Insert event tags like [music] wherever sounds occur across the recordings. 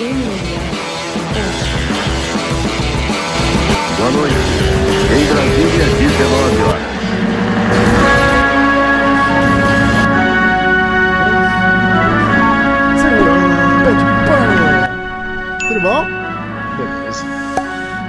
Boa noite. Em Brasília, 19 horas. Pé de. Tudo bom?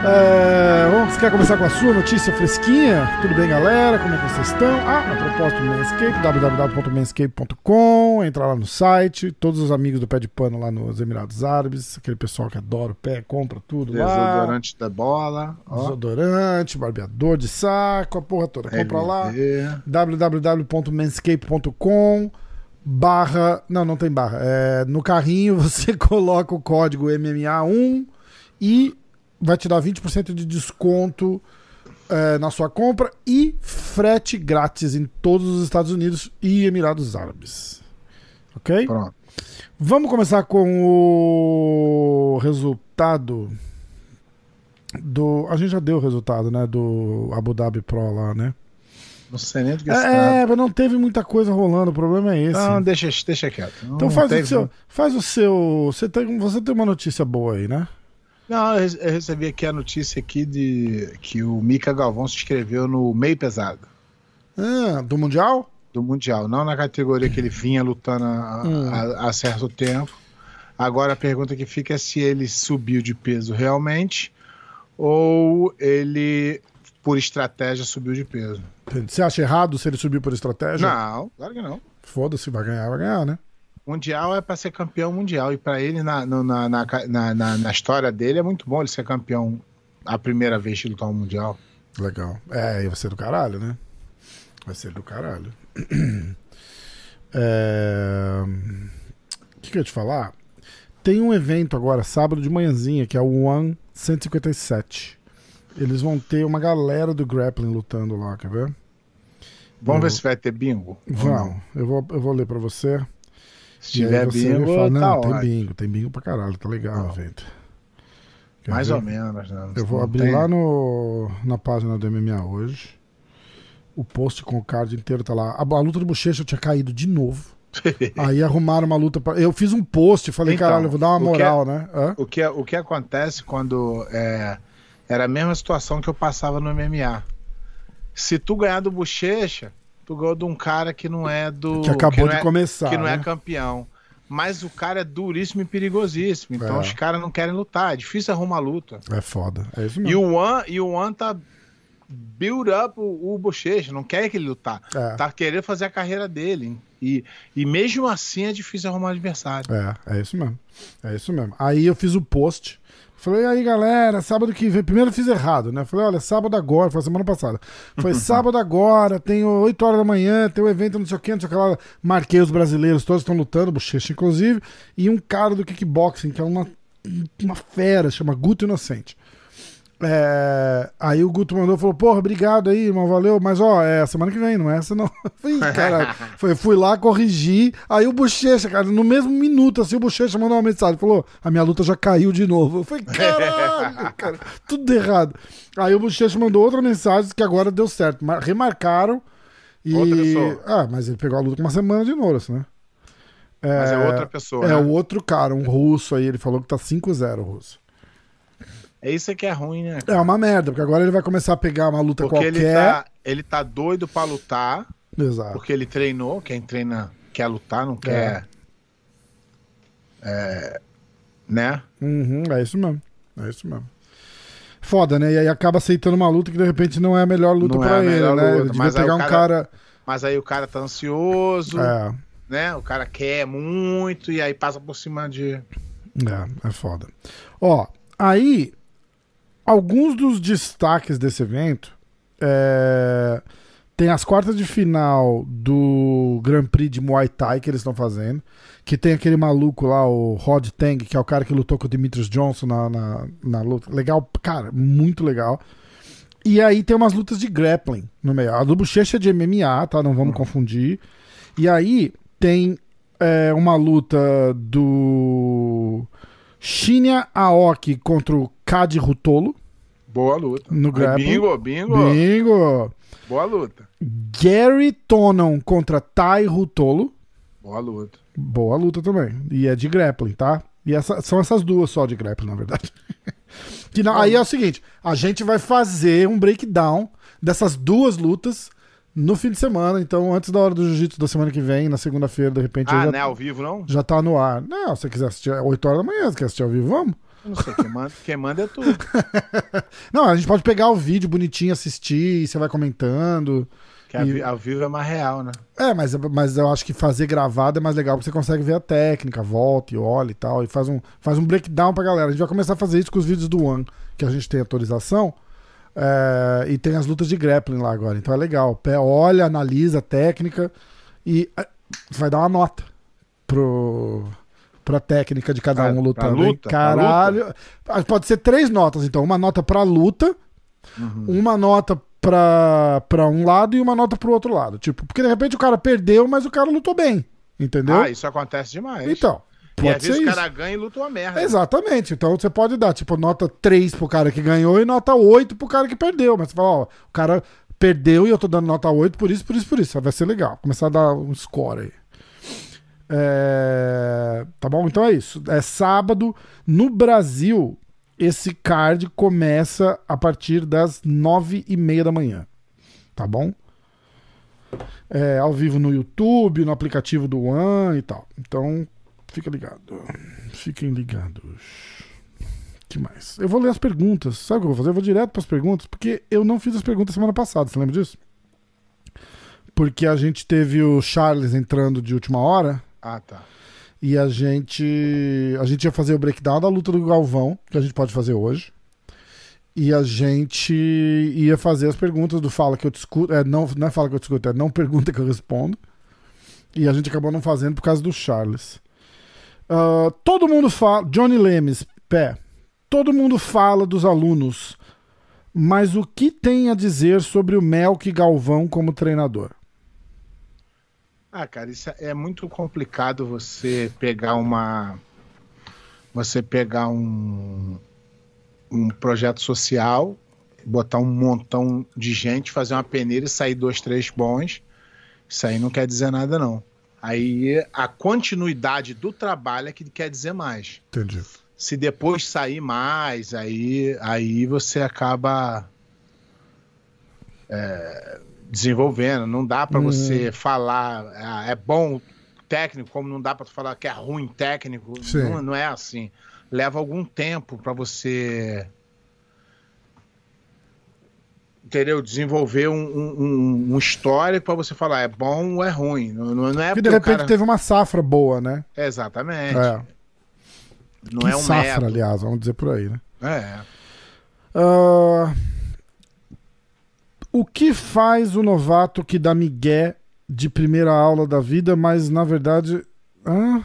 É, vamos, você quer começar com a sua notícia fresquinha? Tudo bem, galera? Como é que vocês estão? Ah, a propósito do Manscape, www.manscape.com. Entra lá no site. Todos os amigos do Pé de Pano lá nos Emirados Árabes. Aquele pessoal que adora o pé, compra tudo lá. Desodorante da bola. Ó. Desodorante, barbeador de saco, a porra toda. Compra lá LV. www.manscape.com barra, não, não tem barra, é, no carrinho [laughs] você coloca o código MMA1 e vai te dar 20% de desconto é, na sua compra e frete grátis em todos os Estados Unidos e Emirados Árabes. Ok? Pronto. Vamos começar com o resultado do. A gente já deu o resultado, né? Do Abu Dhabi Pro lá, né? Não sei nem do que É, é, mas não teve muita coisa rolando, o problema é esse. Não, deixa, deixa quieto. então Não faz teve- o seu. Faz o seu. Você tem, você tem uma notícia boa aí, né? Não, eu re- eu recebi aqui a notícia aqui de que o Mika Galvão se inscreveu no meio pesado Ah, do Mundial? do Mundial, não na categoria que ele vinha lutando há, Hum. certo tempo. Agora a pergunta que fica é se ele subiu de peso realmente ou ele, por estratégia, subiu de peso. Você acha errado se ele subir por estratégia? Não, claro que não. Foda-se, vai ganhar, vai ganhar, né? Mundial é para ser campeão mundial. E para ele, na, na, na, na, história dele, é muito bom ele ser campeão a primeira vez que lutar um mundial. Legal. É, e vai ser do caralho, né? Vai ser do caralho. [clears throat] É... O que, que eu ia te falar? Tem um evento agora, sábado de manhãzinha, que é o One 157. Eles vão ter uma galera do grappling lutando lá, quer ver? Vamos Eu- ver se vai ter bingo. Vão. Eu vou, eu vou ler pra você. Se E tiver bingo, fala, tá não, tem ótimo. bingo, tem bingo pra caralho, tá legal o evento. Quer Mais ver? ou menos. Né? Eu vou Não abrir tem- lá no, na página do MMA hoje. O post com o card inteiro tá lá. A, a luta do Bochecha tinha caído de novo. [laughs] Aí arrumaram uma luta pra. Eu fiz um post, falei, Então, caralho, eu vou dar uma que é- moral, né? Hã? O que, o que acontece quando é, era a mesma situação que eu passava no MMA. Se tu ganhar do Bochecha, tu ganhou de um cara que não é do. Que acabou não de é- começar. que não é né? campeão. Mas o cara é duríssimo e perigosíssimo. Então É. os caras não querem lutar. É difícil arrumar luta. É foda. É isso E mesmo. o One, e o One tá build up o, o Bochecha, não quer que ele lutar. É. Tá querendo fazer a carreira dele. E, e mesmo assim é difícil arrumar adversário. É, é isso mesmo. É isso mesmo. Aí eu fiz o post. Falei, aí galera, sábado que vem. Primeiro eu fiz errado, né? Falei, olha, sábado agora, foi semana passada. Foi [laughs] sábado agora, tem 8 horas da manhã, tem um evento, não sei o que, não sei o que lá. Marquei os brasileiros, todos estão lutando, bochecha inclusive. E um cara do kickboxing, que é uma, uma fera, chama Guto Inocente. É, aí o Guto mandou falou: Porra, obrigado aí, irmão, valeu. Mas ó, é semana que vem, não é essa não. [laughs] Caralho. [laughs] Foi, fui lá, corrigi. Aí o Bochecha, cara, no mesmo minuto, assim, o Bochecha mandou uma mensagem: Falou, a minha luta já caiu de novo. Eu falei, caralho, [laughs] cara, tudo errado. Aí o Bochecha mandou outra mensagem que agora deu certo. Mar- Remarcaram. E... Outra pessoa. Ah, mas ele pegou a luta com uma semana de Norris, né? Mas é outra pessoa. É né? o outro cara, um russo aí, ele falou que tá 5-0 o russo. É isso que é ruim, né? É uma merda, porque agora ele vai começar a pegar uma luta Porque qualquer. ele tá, ele tá doido pra lutar, Exato. porque ele treinou. Quem treina quer lutar, não quer. É, né? Uhum, é isso mesmo. É isso mesmo. Foda, né? E aí acaba aceitando uma luta que de repente não é a melhor luta Não é pra a ele, né? luta, ele mas aí pegar o um cara- cara. Mas aí o cara tá ansioso, É, né? O cara quer muito e aí passa por cima de. é, é foda. Ó, aí, alguns dos destaques desse evento. É, tem as quartas de final do Grand Prix de Muay Thai que eles estão fazendo. Que tem aquele maluco lá, o Rod Tang, que é o cara que lutou com o Demetrius Johnson na, na, na luta. Legal, cara, muito legal. E aí tem umas lutas de grappling no meio. A do Bochecha é de MMA, tá? Não vamos confundir. E aí tem é, uma luta do Shinya Aoki contra o Kadi Rutolo Boa luta. no grappling. Bingo, bingo. Bingo! Boa luta. Gary Tonon contra Tai Rutolo. Boa luta. Boa luta também. E é de grappling, tá? E essa, são essas duas só de grappling, na verdade. [laughs] que não, aí é o seguinte: a gente vai fazer um breakdown dessas duas lutas no fim de semana. Então, antes da hora do jiu-jitsu da semana que vem, na segunda-feira, de repente. Ah, já, não é ao vivo, não? já tá no ar. Não, se você quiser assistir 8 horas da manhã, se quer assistir ao vivo, vamos. Não sei, quem manda, quem manda é tu. [laughs] Não, a gente pode pegar o vídeo bonitinho, assistir, e você vai comentando. Que a vi- ao vivo é mais real, né? É, mas, mas eu acho que fazer gravado é mais legal, porque você consegue ver a técnica, volta e olha e tal, e faz um, faz um breakdown pra galera. A gente vai começar a fazer isso com os vídeos do One, que a gente tem autorização, é, e tem as lutas de grappling lá agora, então é legal. Pé, olha, analisa a técnica e é, vai dar uma nota pro, pra técnica de cada um lutando. luta? Caralho. Ah, Pode ser três notas, então. Uma nota pra luta, Uhum. uma nota pra, pra um lado e uma nota pro outro lado. Tipo, porque de repente o cara perdeu, mas o cara lutou bem. Entendeu? Ah, isso acontece demais. então, e pode às ser vezes isso. o cara ganha e luta uma merda. Exatamente. Então você pode dar, tipo, nota 3 pro cara que ganhou e nota 8 pro cara que perdeu. Mas você fala, ó, o cara perdeu e eu tô dando nota 8 por isso, por isso, por isso. Vai ser legal. Começar a dar um score aí. É, Tá bom? Então é isso. É sábado. No Brasil, esse card começa a partir das 9 e meia da manhã. Tá bom? É, ao vivo no YouTube, no aplicativo do One e tal. Então, fica ligado. Fiquem ligados. que mais? Eu vou ler as perguntas. Sabe o que eu vou fazer? Eu vou direto para as perguntas, porque eu não fiz as perguntas semana passada. Você lembra disso? Porque a gente teve o Charles entrando de última hora Ah, tá. e a gente a gente ia fazer o breakdown da luta do Galvão, que a gente pode fazer hoje. E a gente ia fazer as perguntas do Fala que eu discuto. É, não, não é Fala que eu discuto, é não pergunta que eu respondo. E a gente acabou não fazendo por causa do Charles. Ah, todo mundo fala. Johnny Lemes, pé. Todo mundo fala dos alunos. Mas o que tem a dizer sobre o Melk Galvão como treinador? Ah, cara, isso é muito complicado você pegar uma. Você pegar um, um projeto social, botar um montão de gente, fazer uma peneira e sair dois, três bons. Isso aí não quer dizer nada, não. Aí a continuidade do trabalho é que quer dizer mais. Entendi. Se depois sair mais, aí, aí você acaba é, desenvolvendo. Não dá para Uhum. você falar ah, é bom técnico, como não dá para falar que é ruim técnico. Não, não é assim. Leva algum tempo para você entendeu? Desenvolver um, um, um- histórico para você falar é bom ou é ruim. Não, não é de repente cara- teve uma safra boa, né? Exatamente. É. Não Que é um safra, método. aliás, vamos dizer por aí, né? É. Ah, o que faz o novato que dá migué de primeira aula da vida, mas na verdade. Hã?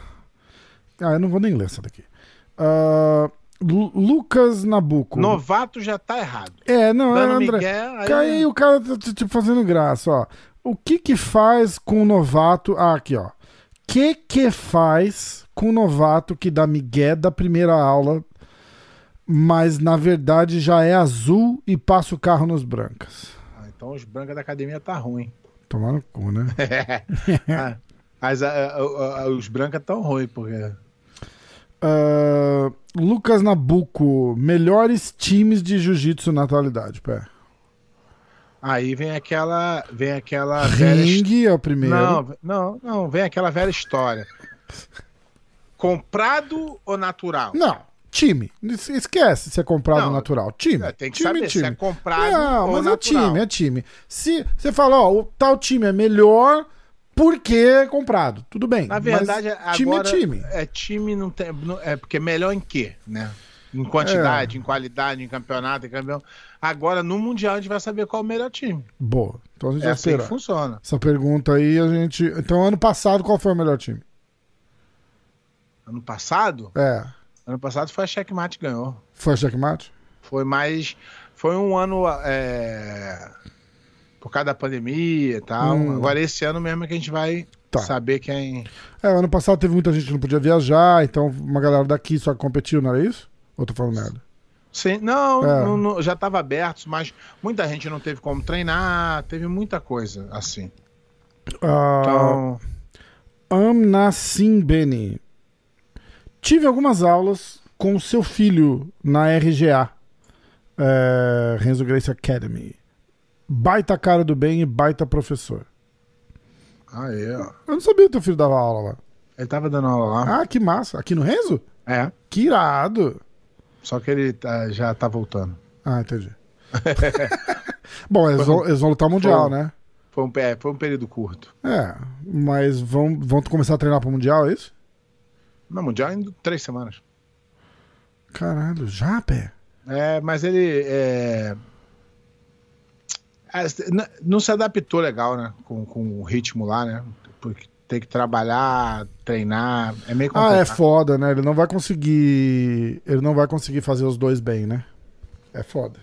Ah, eu não vou nem ler essa daqui. Ah, Lu- Lucas Nabuco. Novato já tá errado. É, não, é Dando André. migué, aí- Aí o cara tá t- tipo fazendo graça, ó. O que que faz com o novato. Ah, aqui, ó. Que que faz com o novato que dá migué da primeira aula, mas na verdade já é azul e passa o carro nos brancas? Então os brancos da academia tá ruim. Tomar no cu, né? Ah, [laughs] Mas ah, ah, ah, os brancos tão ruins, porque. Ah, Lucas Nabuco, melhores times de jiu-jitsu na atualidade, pé. Aí vem aquela. Vem aquela velha. Ring é o primeiro. Não, não, não, vem aquela velha história. Comprado ou natural? Não, time. Es- Esquece se é comprado Não, natural. Time. É, tem que time, saber time. se é comprado Não, mas natural. é time, é time. Se você fala, ó, o tal time é melhor porque é comprado. Tudo bem. Na verdade, agora, time é time. É time não tem. É porque é melhor em quê, né? Em quantidade, É. em qualidade, em campeonato, em campeão. Agora, no Mundial, a gente vai saber qual é o melhor time. Boa. Então a gente É vai assim que funciona. Essa pergunta aí a gente. Então, ano passado, qual foi o melhor time? Ano passado, É. ano passado foi a Checkmate que ganhou. Foi a checkmate? Foi mais. Foi um ano. é, por causa da pandemia e tal. Hum. Agora, esse ano mesmo é que a gente vai Tá. saber quem. É, ano passado teve muita gente que não podia viajar, então uma galera daqui só competiu, não era isso? Ou tô falando merda? Sim, não, É. não- não- já estava aberto, mas muita gente não teve como treinar, teve muita coisa assim. Ah, Então, Amnassim Beni. Tive algumas aulas com o seu filho na RGA, é, Renzo Grace Academy. Baita cara do bem e baita professor. Ah, é. Eu não sabia que teu filho dava aula lá. Ele tava dando aula lá. Ah, que massa. Aqui no Renzo? É. Que irado. Só que ele tá- já tá voltando. Ah, entendi. [laughs] Bom, eles vão, eles vão lutar mundial, Foi. né? Foi um, é, foi um período curto. É, mas vão, vão começar a treinar pro mundial, é isso? Não, mundial em três semanas. Caralho, já, pé? É, mas ele é, é, não se adaptou legal, né? Com, com o ritmo lá, né? Porque tem que trabalhar, treinar. É meio Ah, complicado. é foda, né? Ele não vai conseguir. Ele não vai conseguir fazer os dois bem, né? É foda.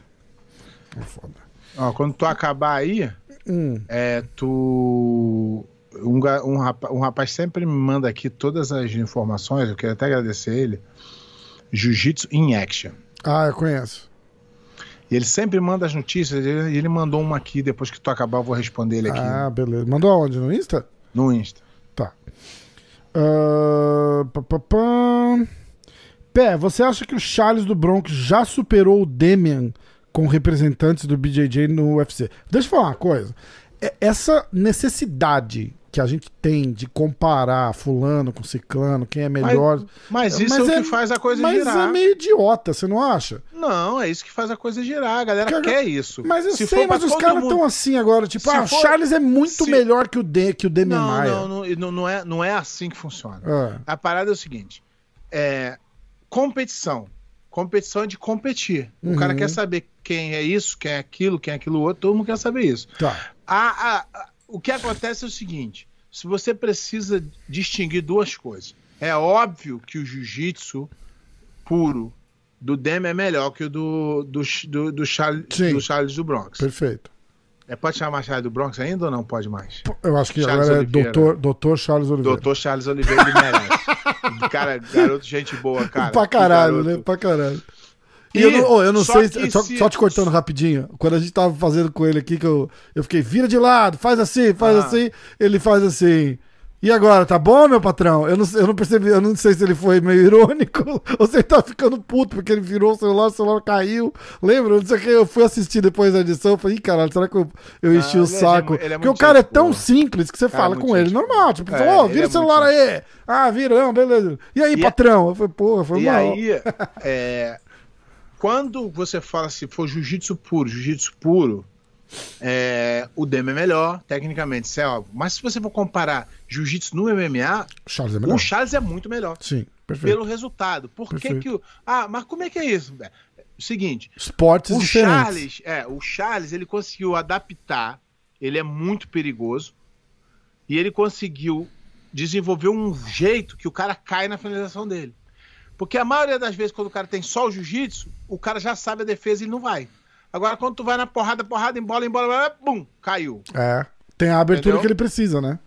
É foda. Ó, quando tu acabar aí, Hum, é, tu. Um, um, rapaz, um rapaz sempre me manda aqui todas as informações, eu quero até agradecer ele. Jiu-Jitsu in Action. Ah, eu conheço. E ele sempre manda as notícias, e ele, ele mandou uma aqui, depois que tu acabar, eu vou responder ele aqui Ah, beleza. Mandou aonde? No Insta? no Insta. Tá. Ah, pá, pá, pá. Pé, você acha que o Charles do Bronx já superou o Demian com representantes do BJJ no UFC? Deixa eu falar uma coisa. É- Essa necessidade que a gente tem de comparar fulano com ciclano, quem é melhor... Mas isso Mas é o é- que faz a coisa Mas girar. é meio idiota, você não acha? Não, é isso que faz a coisa girar. A galera Cara, quer isso. Mas eu Se sei, mas os caras estão assim agora, tipo, Se ah, o for- Charles é muito se- melhor que o, De, que o Demian Não, Maia. não, não, não, é, não é assim que funciona. Ah, A parada é o seguinte: é, competição. Competição é de competir. O Uhum. cara quer saber quem é isso, quem é aquilo, quem é aquilo outro, todo mundo quer saber isso. tá. A- a- o que acontece é o seguinte: se você precisa distinguir duas coisas, é óbvio que o jiu-jitsu puro do Demi é melhor que o do, do, do, do, Charles, do Charles do Bronx. Perfeito. É, pode chamar Charles do Bronx ainda ou não pode mais? Eu acho que Charles agora é doutor, doutor Charles Oliveira. Doutor Charles Oliveira ele merece. [laughs] cara, garoto, gente boa, cara. pra caralho, né? Pra caralho. E, E eu não, oh, eu não sei, só, se- só te cortando rapidinho. Quando a gente tava fazendo com ele aqui, que eu, eu fiquei, vira de lado, faz assim, faz Ah. assim. Ele faz assim. E agora, tá bom, meu patrão? Eu não, eu não percebi, eu não sei se ele foi meio [laughs] irônico ou se ele tá ficando puto porque ele virou o celular, o celular caiu. Lembra? Não sei o que. Eu fui assistir depois da edição. Eu falei, caralho, será que eu, eu enchi Ah, o é saco? ele é porque o cara é gente tão simples que você Cara, fala muito com ele normal. Tipo, É, falou, ô, ele vira é o celular aí. Ah, vira, não, beleza. E aí, E- patrão? Eu falei, porra, foi E mal. aí, [laughs] é, quando você fala se for jiu-jitsu puro, jiu-jitsu puro, é, o Demi é melhor, tecnicamente, isso é óbvio. Mas se você for comparar jiu-jitsu no MMA, Charles é o Charles é muito melhor. Sim, perfeito. Pelo resultado. Por que Perfeito. que o. Ah, mas como é que é isso? O seguinte, Esportes o diferentes. Charles, é, o Charles, ele conseguiu adaptar, ele é muito perigoso, e ele conseguiu desenvolver um jeito que o cara cai na finalização dele. Porque a maioria das vezes, quando o cara tem só o jiu-jitsu, o cara já sabe a defesa e não vai. Agora, quando tu vai na porrada, porrada, embola, embola, embola, bum, caiu. É. Tem a abertura Entendeu? que ele precisa, né?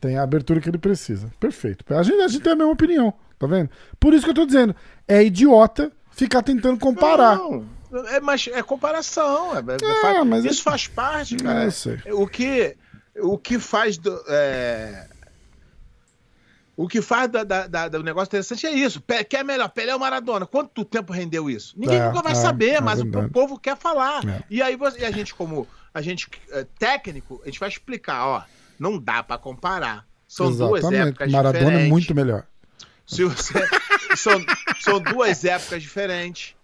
Tem a abertura que ele precisa. Perfeito. A gente, a gente tem a mesma opinião, tá vendo? Por isso que eu tô dizendo. É idiota ficar tentando comparar. Não, é, mas é comparação. é- é- É, faz- mas é- isso faz parte, É, cara. eu sei. O que, o que faz do, é, o que faz da, da- da- do negócio interessante é isso. Pe- Quer melhor, Pelé ou Maradona? Quanto tempo rendeu isso? Ninguém É, nunca vai é, saber, é mas o, verdade. o povo quer falar. É. E aí você- e a gente, como a gente é, técnico, a gente vai explicar, ó, não dá pra comparar. São duas épocas Maradona diferentes. é muito melhor. Se você- são, são duas épocas diferentes.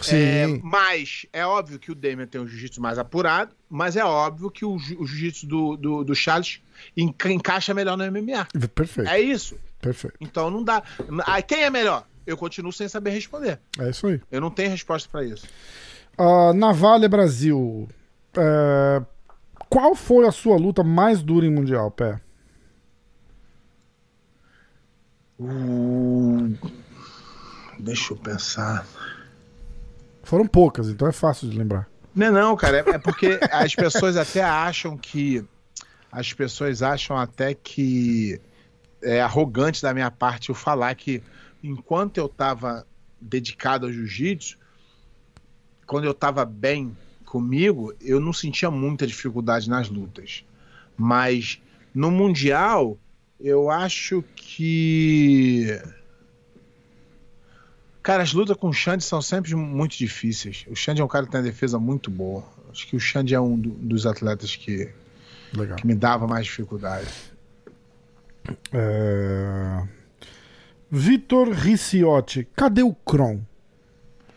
Sim. É, mas é óbvio que o Damian tem um jiu-jitsu mais apurado, mas é óbvio que o, o jiu-jitsu do, do, do Charles encaixa melhor no MMA. Perfeito. É isso. Perfeito. Então não dá. Ah, quem é melhor? Eu continuo sem saber responder. É isso aí. Eu não tenho resposta pra isso. Ah, Navalha Brasil. É, Qual foi a sua luta mais dura em Mundial, Pé? Uh, deixa eu pensar. Foram poucas, então é fácil de lembrar. Não, é não, cara, é, é porque as pessoas até acham que. As pessoas acham até que é arrogante da minha parte eu falar que enquanto eu tava dedicado ao jiu-jitsu, quando eu tava bem comigo, eu não sentia muita dificuldade nas lutas. Mas no Mundial, eu acho que Cara, as lutas com o Xande são sempre muito difíceis. O Xande é um cara que tem uma defesa muito boa. Acho que o Xande é um do- dos atletas que, Legal. que me dava mais dificuldade. É... Vitor Ricciotti, cadê o Kron?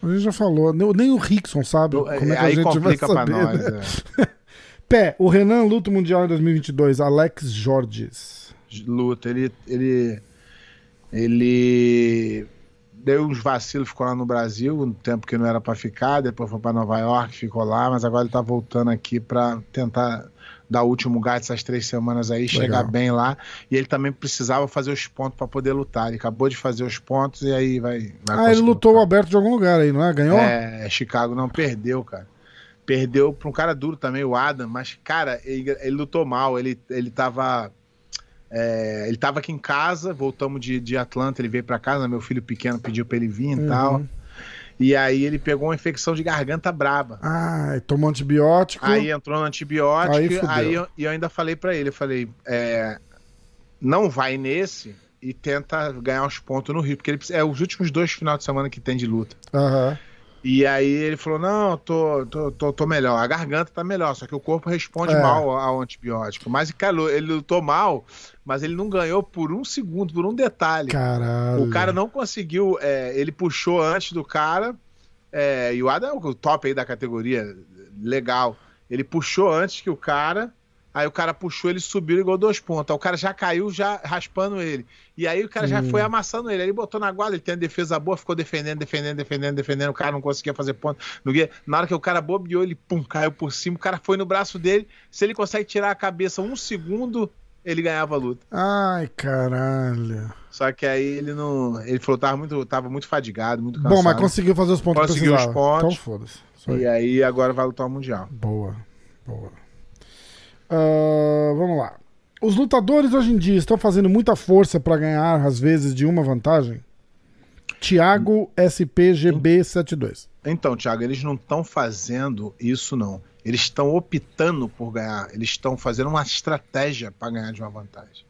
A gente já falou, nem o Rickson sabe como é que a Aí gente vai saber. nós. né? é. [laughs] Pé, o Renan luta Mundial em 2022, Alex Jorges. luta. Ele, ele, ele deu uns vacilos, ficou lá no Brasil, um tempo que não era pra ficar, depois foi pra Nova York, ficou lá, mas agora ele tá voltando aqui pra tentar dar o último gás essas três semanas aí, chegar bem lá. E ele também precisava fazer os pontos pra poder lutar. Ele acabou de fazer os pontos e aí vai. vai Ah, ele lutou o lutar. aberto de algum lugar aí, não é? Ganhou? É, Chicago não perdeu, cara. Perdeu pra um cara duro também, o Adam, mas, cara, ele, ele lutou mal. Ele, ele tava. é, ele tava aqui em casa, voltamos de, de Atlanta, ele veio pra casa, meu filho pequeno pediu pra ele vir e Uhum. tal. E aí ele pegou uma infecção de garganta braba. Ah, tomou antibiótico. Aí entrou no antibiótico, Aí e fudeu. aí eu, eu ainda falei pra ele, eu falei, é, não vai nesse e tenta ganhar os pontos no Rio, porque ele, é os últimos dois finais de semana que tem de luta. Aham. E aí ele falou: não, tô, tô, tô, tô melhor. A garganta tá melhor, só que o corpo responde É. mal ao antibiótico. Mas, cara, ele lutou mal, mas ele não ganhou por um segundo, por um detalhe. Caralho. O cara não conseguiu. é, ele puxou antes do cara. é, e o Adam é o top aí da categoria. Legal. Ele puxou antes que o cara. Aí o cara puxou, ele subiu e igual dois pontos. Aí o cara já caiu, já raspando ele. E aí o cara já Hum. foi amassando ele. Aí ele botou na guarda, ele tem a defesa boa, ficou defendendo, defendendo, defendendo, defendendo. O cara não conseguia fazer ponto. Na hora que o cara bobeou, ele pum, caiu por cima. O cara foi no braço dele. Se ele consegue tirar a cabeça um segundo, ele ganhava a luta. Ai, caralho. Só que aí ele não. Ele falou tava muito, tava muito fadigado, muito cansado. Bom, mas conseguiu fazer os pontos Conseguiu os precisava. pontos. Então foda-se. E aí agora vai lutar o Mundial. Boa, boa. Ah, vamos lá. Os lutadores hoje em dia estão fazendo muita força pra ganhar, às vezes, de uma vantagem? Thiago SPGB72. Então, Thiago, eles não estão fazendo isso, não. Eles estão optando por ganhar. Eles estão fazendo uma estratégia para ganhar de uma vantagem.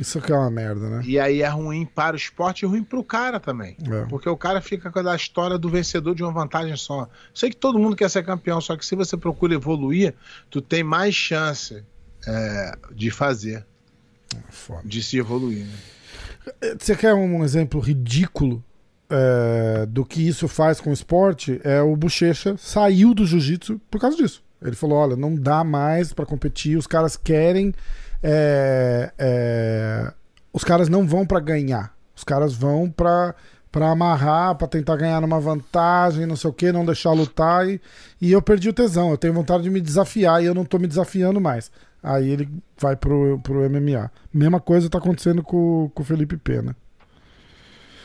Isso aqui é uma merda, né? E aí é ruim para o esporte e ruim para o cara também. É. Porque o cara fica com a história do vencedor de uma vantagem só. Sei que todo mundo quer ser campeão, só que se você procura evoluir, tu tem mais chance é, de fazer, Foda. de se evoluir. né? Você quer um exemplo ridículo é, do que isso faz com o esporte? É o Bochecha saiu do jiu-jitsu por causa disso. Ele falou: olha, não dá mais pra competir, os caras querem. É, é, os caras não vão pra ganhar. Os caras vão pra para amarrar, pra tentar ganhar numa vantagem, não sei o que, não deixar lutar. E, e eu perdi o tesão. Eu tenho vontade de me desafiar e eu não tô me desafiando mais. Aí ele vai pro, pro MMA. Mesma coisa tá acontecendo com, com o Felipe Pena.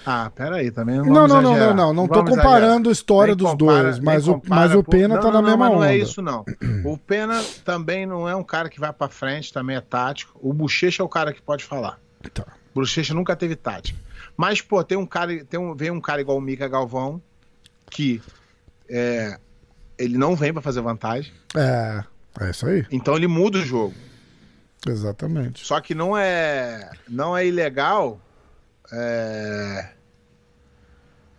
Ah, peraí, também não Não, não, não, não, não. Não tô comparando a história dos dois, mas o, mas o Pena não, tá na mesma onda. não é isso, não. O Pena também não é um cara que vai pra frente, também é tático. O Bochecha é o cara que pode falar. Tá. O Bochecha nunca teve tática. Mas, pô, tem um cara, tem um, vem um cara igual o Mika Galvão, que é, ele não vem pra fazer vantagem, É, é isso aí. então ele muda o jogo. Exatamente. Só que não é, não é ilegal é,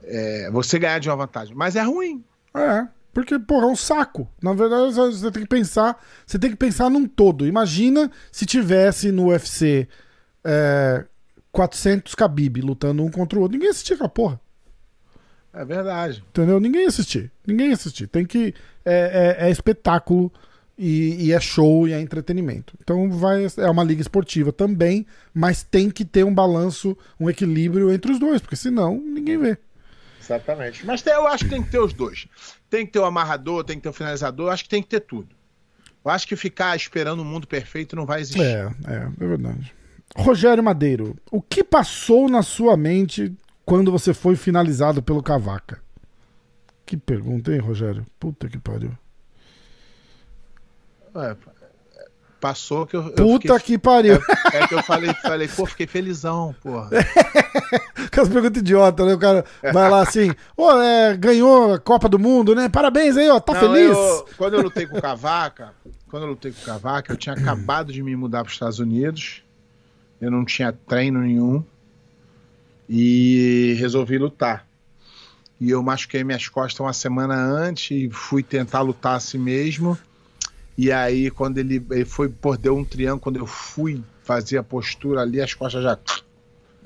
é, você ganhar de uma vantagem, mas é ruim. É, porque, porra, é um saco. Na verdade, você tem que pensar. Você tem que pensar num todo. Imagina se tivesse no UFC é, 400 Khabib lutando um contra o outro. Ninguém ia assistir aquela porra. É verdade. Entendeu? Ninguém ia assistir. Ninguém ia assistir. Tem que. É, é- é espetáculo e, e é show e é entretenimento. Então vai, é uma liga esportiva também, mas tem que ter um balanço, um equilíbrio entre os dois, porque senão ninguém vê. Exatamente. Mas eu acho que tem que ter os dois. Tem que ter o amarrador, tem que ter o finalizador, eu acho que tem que ter tudo. Eu acho que ficar esperando o mundo perfeito não vai existir. É, é, é verdade. Rogério Madeiro, o que passou na sua mente quando você foi finalizado pelo Cavaca? Que pergunta, hein, Rogério? Puta que pariu. É, passou que eu. eu Puta fiquei- que pariu. É, é que eu falei, falei, pô, fiquei felizão, porra. [laughs] Aquelas perguntas idiotas, né? O cara vai lá assim, ô, é, ganhou a Copa do Mundo, né? Parabéns aí, ó, tá Não, feliz? eu- quando eu lutei com o Cavaca, quando eu lutei com o Cavaca, eu tinha acabado de me mudar para os Estados Unidos. Eu não tinha treino nenhum. E resolvi lutar. e eu machuquei minhas costas uma semana antes e fui tentar lutar assim mesmo. E aí, quando ele, ele foi, pô, deu um triângulo, quando eu fui fazer a postura ali, as costas já.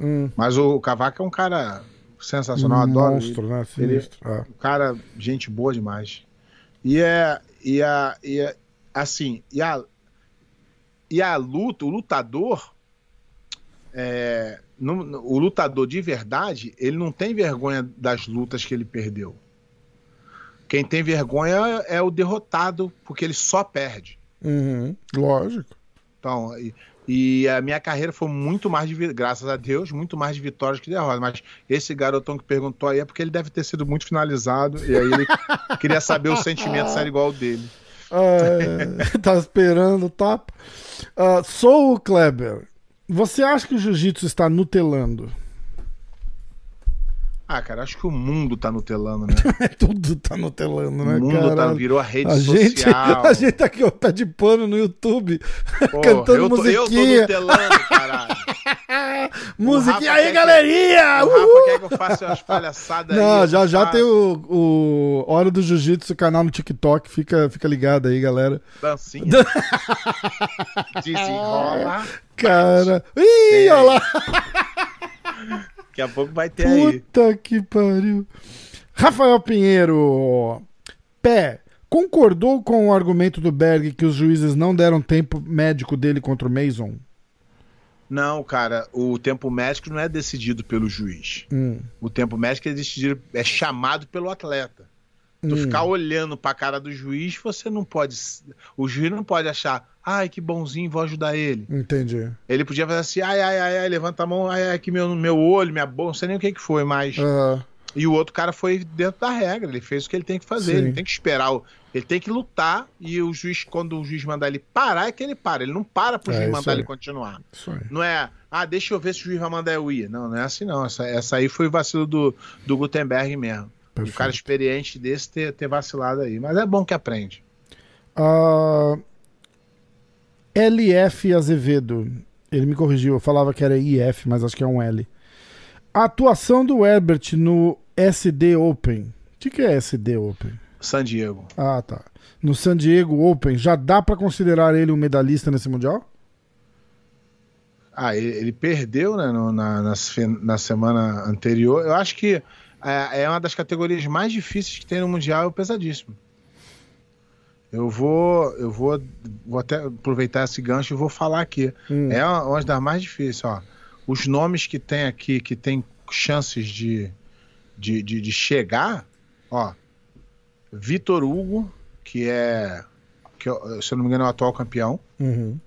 Hum. Mas o Cavaco é um cara sensacional, Um adoro. monstro, né? Ele- Sinistro. É. Um cara, gente boa demais. E é. E a. E é- assim, e a. E a luta, o lutador. é, não- não- o lutador de verdade, ele não tem vergonha das lutas que ele perdeu. Quem tem vergonha é o derrotado, porque ele só perde. Uhum. Lógico. Então, e, e a minha carreira foi muito mais de, graças a Deus, muito mais de vitórias que derrotas. Mas esse garotão que perguntou aí é porque ele deve ter sido muito finalizado e aí ele [laughs] queria saber o sentimento se era igual ao dele. É, tá esperando o tapa. Ah, sou o Kleber. Você acha que o jiu-jitsu está nutelando? Ah, cara, acho que o mundo tá nutelando, né? [laughs] Tudo tá nutelando, né, O mundo tá, cara? virou a rede A gente, social. [laughs] a gente tá aqui, ó, pé de pano no YouTube, Porra, [laughs] cantando eu tô, eu tô musiquinha. nutelando, caralho. musiquinha. Aí, quer que- galerinha! O! Rafa quer que eu faça umas palhaçadas Não, aí. já já tem o, o Hora do Jiu-Jitsu, canal no TikTok. Fica, fica ligado aí, galera. Dancinha. Desenrola. Cara. Ih, olha lá. Daqui a pouco vai ter aí. Puta que pariu. Rafael Pinheiro. Pé. Concordou com o argumento do Berg que os juízes não deram tempo médico dele contra o Mason? Não, cara, o tempo médico não é decidido pelo juiz. Hum. O tempo médico é decidido, é chamado pelo atleta. Tu Hum. ficar olhando pra cara do juiz, você não pode. O juiz não pode achar, ai, que bonzinho, vou ajudar ele. Entendi. Ele podia fazer assim, ai, ai, ai, ai levanta a mão, ai, ai, aqui meu, meu olho, minha boca, não sei nem o que, que foi, mas. Ah, E o outro cara foi dentro da regra, ele fez o que ele tem que fazer, Sim. ele tem que esperar, o- ele tem que lutar e o juiz, quando o juiz mandar ele parar, é que ele para, ele não para pro É, juiz mandar ele continuar. Não é, ah, deixa eu ver se o juiz vai mandar eu ir. Não, não é assim não, essa, essa aí foi o vacilo do, do Gutenberg mesmo. Perfeito. Um cara experiente desse ter, ter vacilado aí, mas é bom que aprende. Ah, LF Azevedo. Ele me corrigiu, eu falava que era IF, mas acho que é um L. A atuação do Herbert no SD Open. O que, que é SD Open? San Diego. Ah, tá. No San Diego Open, já dá pra considerar ele um medalhista nesse Mundial? Ah, ele, ele perdeu né, no- na, na, na semana anterior. Eu acho que é, é uma das categorias mais difíceis que tem no Mundial, é o pesadíssimo. Eu vou, eu vou, vou até aproveitar esse gancho e vou falar aqui. Hum. É uma, das mais difíceis, ó. Os nomes que tem aqui, que tem chances de, de, de, de chegar, ó. Vitor Hugo, que é, que, se eu não me engano, é o atual campeão. Uhum.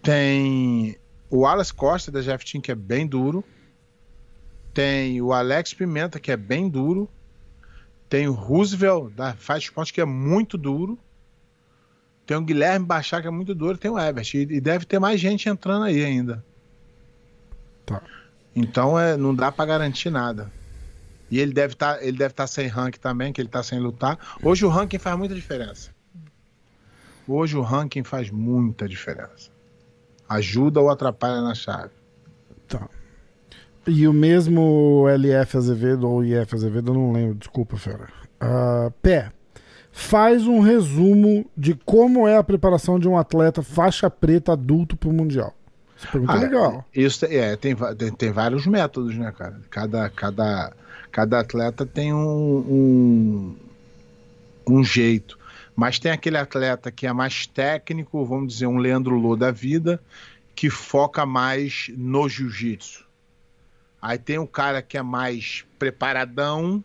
Tem o Alas Costa da Jeff Team, que é bem duro. Tem o Alex Pimenta, que é bem duro. Tem o Roosevelt da Fight Sport, que é muito duro. Tem o Guilherme Bachar, que é muito duro. Tem o Ebert. E, e deve ter mais gente entrando aí ainda. Tá. Então é, não dá pra garantir nada. E ele deve estar ele deve tá sem ranking também, que ele tá sem lutar. Hoje o ranking faz muita diferença. Hoje o ranking faz muita diferença. Ajuda ou atrapalha na chave. Tá. E o mesmo LF Azevedo ou IF Azevedo, eu não lembro, desculpa, fera. Ah, Pé, faz um resumo de como é a preparação de um atleta faixa preta adulto pro Mundial. Essa pergunta é Ah, legal. Isso é, tem, tem, tem vários métodos, né, cara? Cada, cada, cada atleta tem um, um, um jeito. Mas tem aquele atleta que é mais técnico, vamos dizer, um Leandro Lô da vida, que foca mais no jiu-jitsu. Aí tem o cara que é mais preparadão,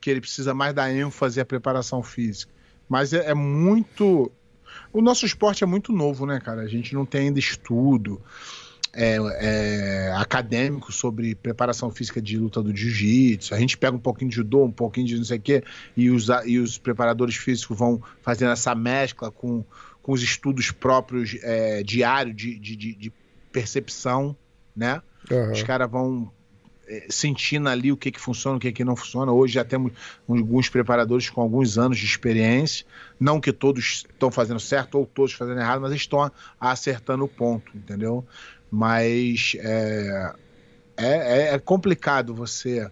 que ele precisa mais dar ênfase à preparação física. Mas é, é muito. O nosso esporte é muito novo, né, cara? A gente não tem ainda estudo é, é, acadêmico sobre preparação física de luta do jiu-jitsu. A gente pega um pouquinho de judô, um pouquinho de não sei o quê, e os, e os preparadores físicos vão fazendo essa mescla com, com os estudos próprios é, diários de, de, de- de percepção, né? Aham. Os caras vão eh, sentindo ali o que, que funciona, o que, que não funciona. Hoje já temos alguns preparadores com alguns anos de experiência. Não que todos estão fazendo certo ou todos fazendo errado, mas estão acertando o ponto, entendeu? Mas é, é, é- é complicado você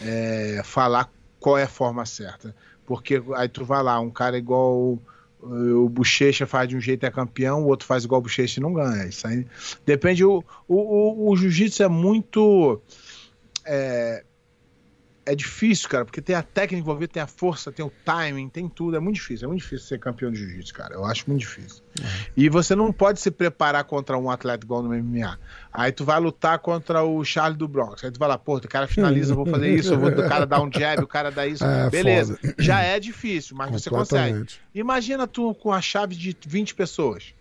é, falar qual é a forma certa. Porque aí tu vai lá, um cara igual o, o Bochecha faz de um jeito e é campeão, o outro faz igual o Bochecha e não ganha. Isso aí depende. O, o, o, o jiu-jitsu é muito. É, é difícil, cara, porque tem a técnica envolvida, tem a força, tem o timing, tem tudo. É muito difícil, é muito difícil ser campeão de jiu-jitsu, cara. Eu acho muito difícil. Uhum. E você não pode se preparar contra um atleta igual no MMA. Aí tu vai lutar contra o Charlie do Bronx. Aí tu vai lá, pô, o cara finaliza, eu vou fazer isso, eu vou, o cara dar um jab, o cara dá isso. [laughs] É, Beleza. Foda. Já é difícil, mas você consegue. Imagina tu com a chave de 20 pessoas.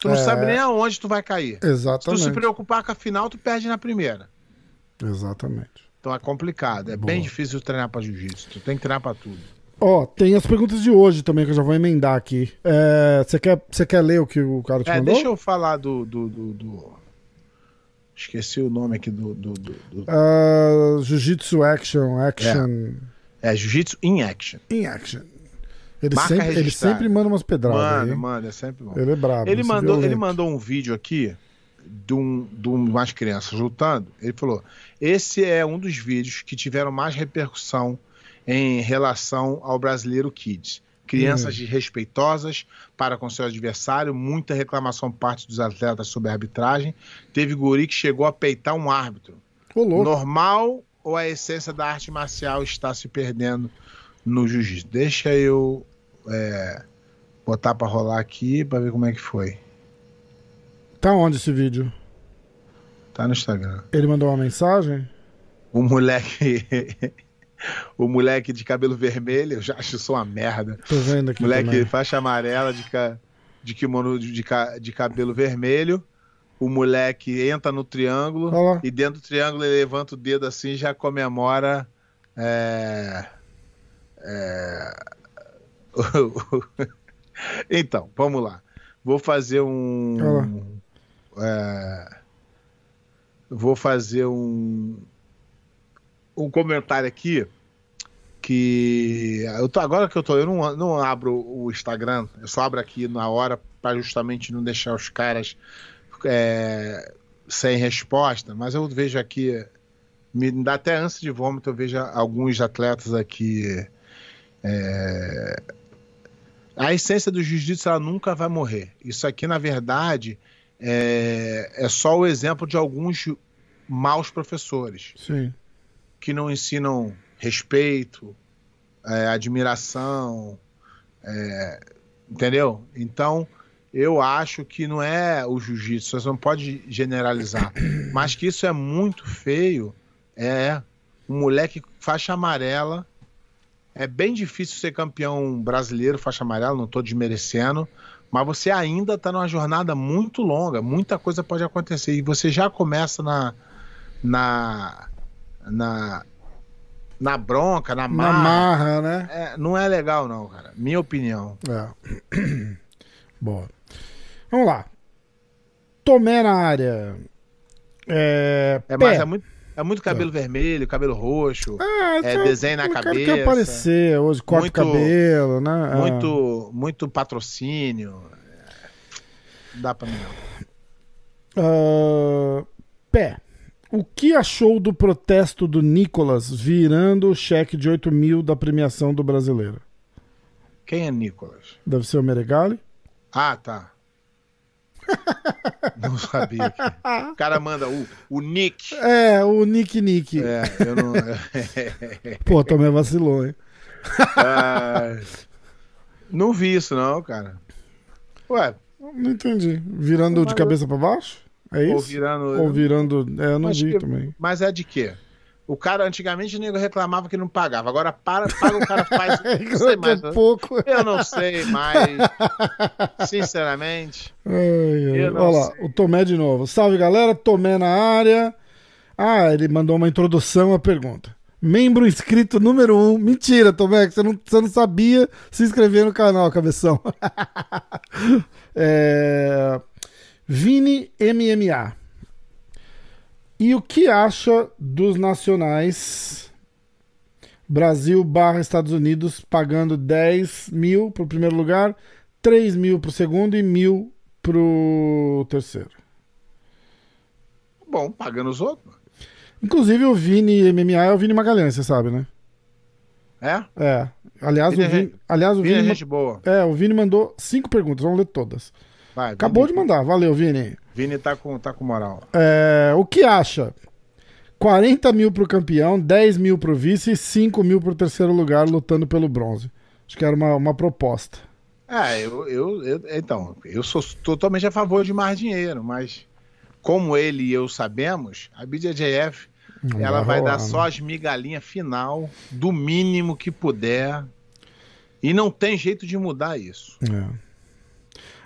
Tu não é... sabe nem aonde tu vai cair. Exatamente. Se tu se preocupar com a final, tu perde na primeira. Exatamente. Então é complicado, é Boa. bem difícil treinar para jiu-jitsu. Tu tem que treinar para tudo. Ó, oh, tem as perguntas de hoje também que eu já vou emendar aqui. Você é, quer, quer ler o que o cara te é, mandou? Deixa eu falar do, do, do, do... Esqueci o nome aqui do. do, do, do... Uh, Jiu-Jitsu Action. Action. É, é Jiu-Jitsu in Action. In Action. Ele sempre, ele sempre manda umas pedradas. Manda, aí. manda, é sempre bom. Ele é brabo. Ele mandou, ele mandou um vídeo aqui de, um, de umas crianças lutando, ele falou: esse é um dos vídeos que tiveram mais repercussão em relação ao brasileiro Kids. Crianças hum. respeitosas para com seu adversário, muita reclamação parte dos atletas sobre a arbitragem. Teve guri que chegou a peitar um árbitro. Olô. Normal ou a essência da arte marcial está se perdendo no jiu-jitsu? Deixa eu é, botar para rolar aqui para ver como é que foi. Tá onde esse vídeo? Tá no Instagram. Ele mandou uma mensagem? O moleque. [laughs] o moleque de cabelo vermelho, eu já acho isso uma merda. Tô vendo aqui. Moleque também. faixa amarela de, ca... de kimono de, ca... de cabelo vermelho. O moleque entra no triângulo Olá. e dentro do triângulo ele levanta o dedo assim e já comemora. É... É... [laughs] então, vamos lá. Vou fazer um. É, vou fazer um, um comentário aqui que eu tô, agora que eu tô, eu não, não abro o Instagram, eu só abro aqui na hora para justamente não deixar os caras é, sem resposta, mas eu vejo aqui, me dá até ânsia de vômito, eu vejo alguns atletas aqui. É, a essência do jiu-jitsu ela nunca vai morrer. Isso aqui, na verdade, é, é só o exemplo de alguns maus professores Sim. que não ensinam respeito, é, admiração, é, entendeu? Então eu acho que não é o jiu-jitsu, você não pode generalizar, mas que isso é muito feio. É um moleque faixa amarela. É bem difícil ser campeão brasileiro faixa amarela, não estou desmerecendo, mas você ainda está numa jornada muito longa, muita coisa pode acontecer e você já começa na na na, na bronca, na marra. Na marra, né? É, não é legal não, cara. Minha opinião. É. [clears throat] Boa. Vamos lá. Tomé na área. É, é mas é muito é muito cabelo é. vermelho, cabelo roxo, é, é desenho na cabeça. Quer aparecer hoje, corta muito, cabelo, né? É. Muito, muito patrocínio. Não dá pra mim não. Uh, pé. O que achou do protesto do Nicolas virando o cheque de 8 mil da premiação do brasileiro? Quem é Nicolas? Deve ser o Meregali. Ah, tá. Não sabia. [laughs] O cara manda o, o Nick. É, o Nick Nick. É, eu não. [laughs] Pô, também vacilou, hein? Ah, não vi isso, não, cara. Ué. Não entendi. Virando de cabeça para baixo? É isso? Ou virando. Ou virando. É, eu não vi que... também. Mas é de quê? O cara, antigamente, o nego reclamava que não pagava. Agora, para, para o cara faz. [laughs] não sei mais. Pouco. Eu não sei mais. [laughs] Sinceramente. Ai, ai. Olha lá, o Tomé de novo. Salve, galera. Tomé na área. Ah, ele mandou uma introdução à pergunta. Membro inscrito número 1. Um. Mentira, Tomé, você não, você não sabia se inscrever no canal, cabeção. [laughs] é... Vini MMA. E o que acha dos nacionais Brasil barra Estados Unidos pagando 10 mil pro primeiro lugar, 3 mil pro segundo e mil pro terceiro? Bom, pagando os outros. Inclusive o Vini MMA é o Vini Magalhães, você sabe, né? É? É. Aliás, Vini o é Vini, aliás, o Vini é Vini, gente boa. é, o Vini mandou cinco perguntas, vamos ler todas. Vai, Acabou de mandar, valeu, Vini. Vini tá com, tá com moral. É, o que acha? 40 mil pro campeão, 10 mil pro vice e 5 mil pro terceiro lugar lutando pelo bronze. Acho que era uma, uma proposta. É, eu, eu, eu- então, eu sou totalmente a favor de mais dinheiro, mas como ele e eu sabemos, a BJJF Não ela vai, rolar, dar né? só as migalhinhas final, do mínimo que puder, e não tem jeito de mudar isso. É.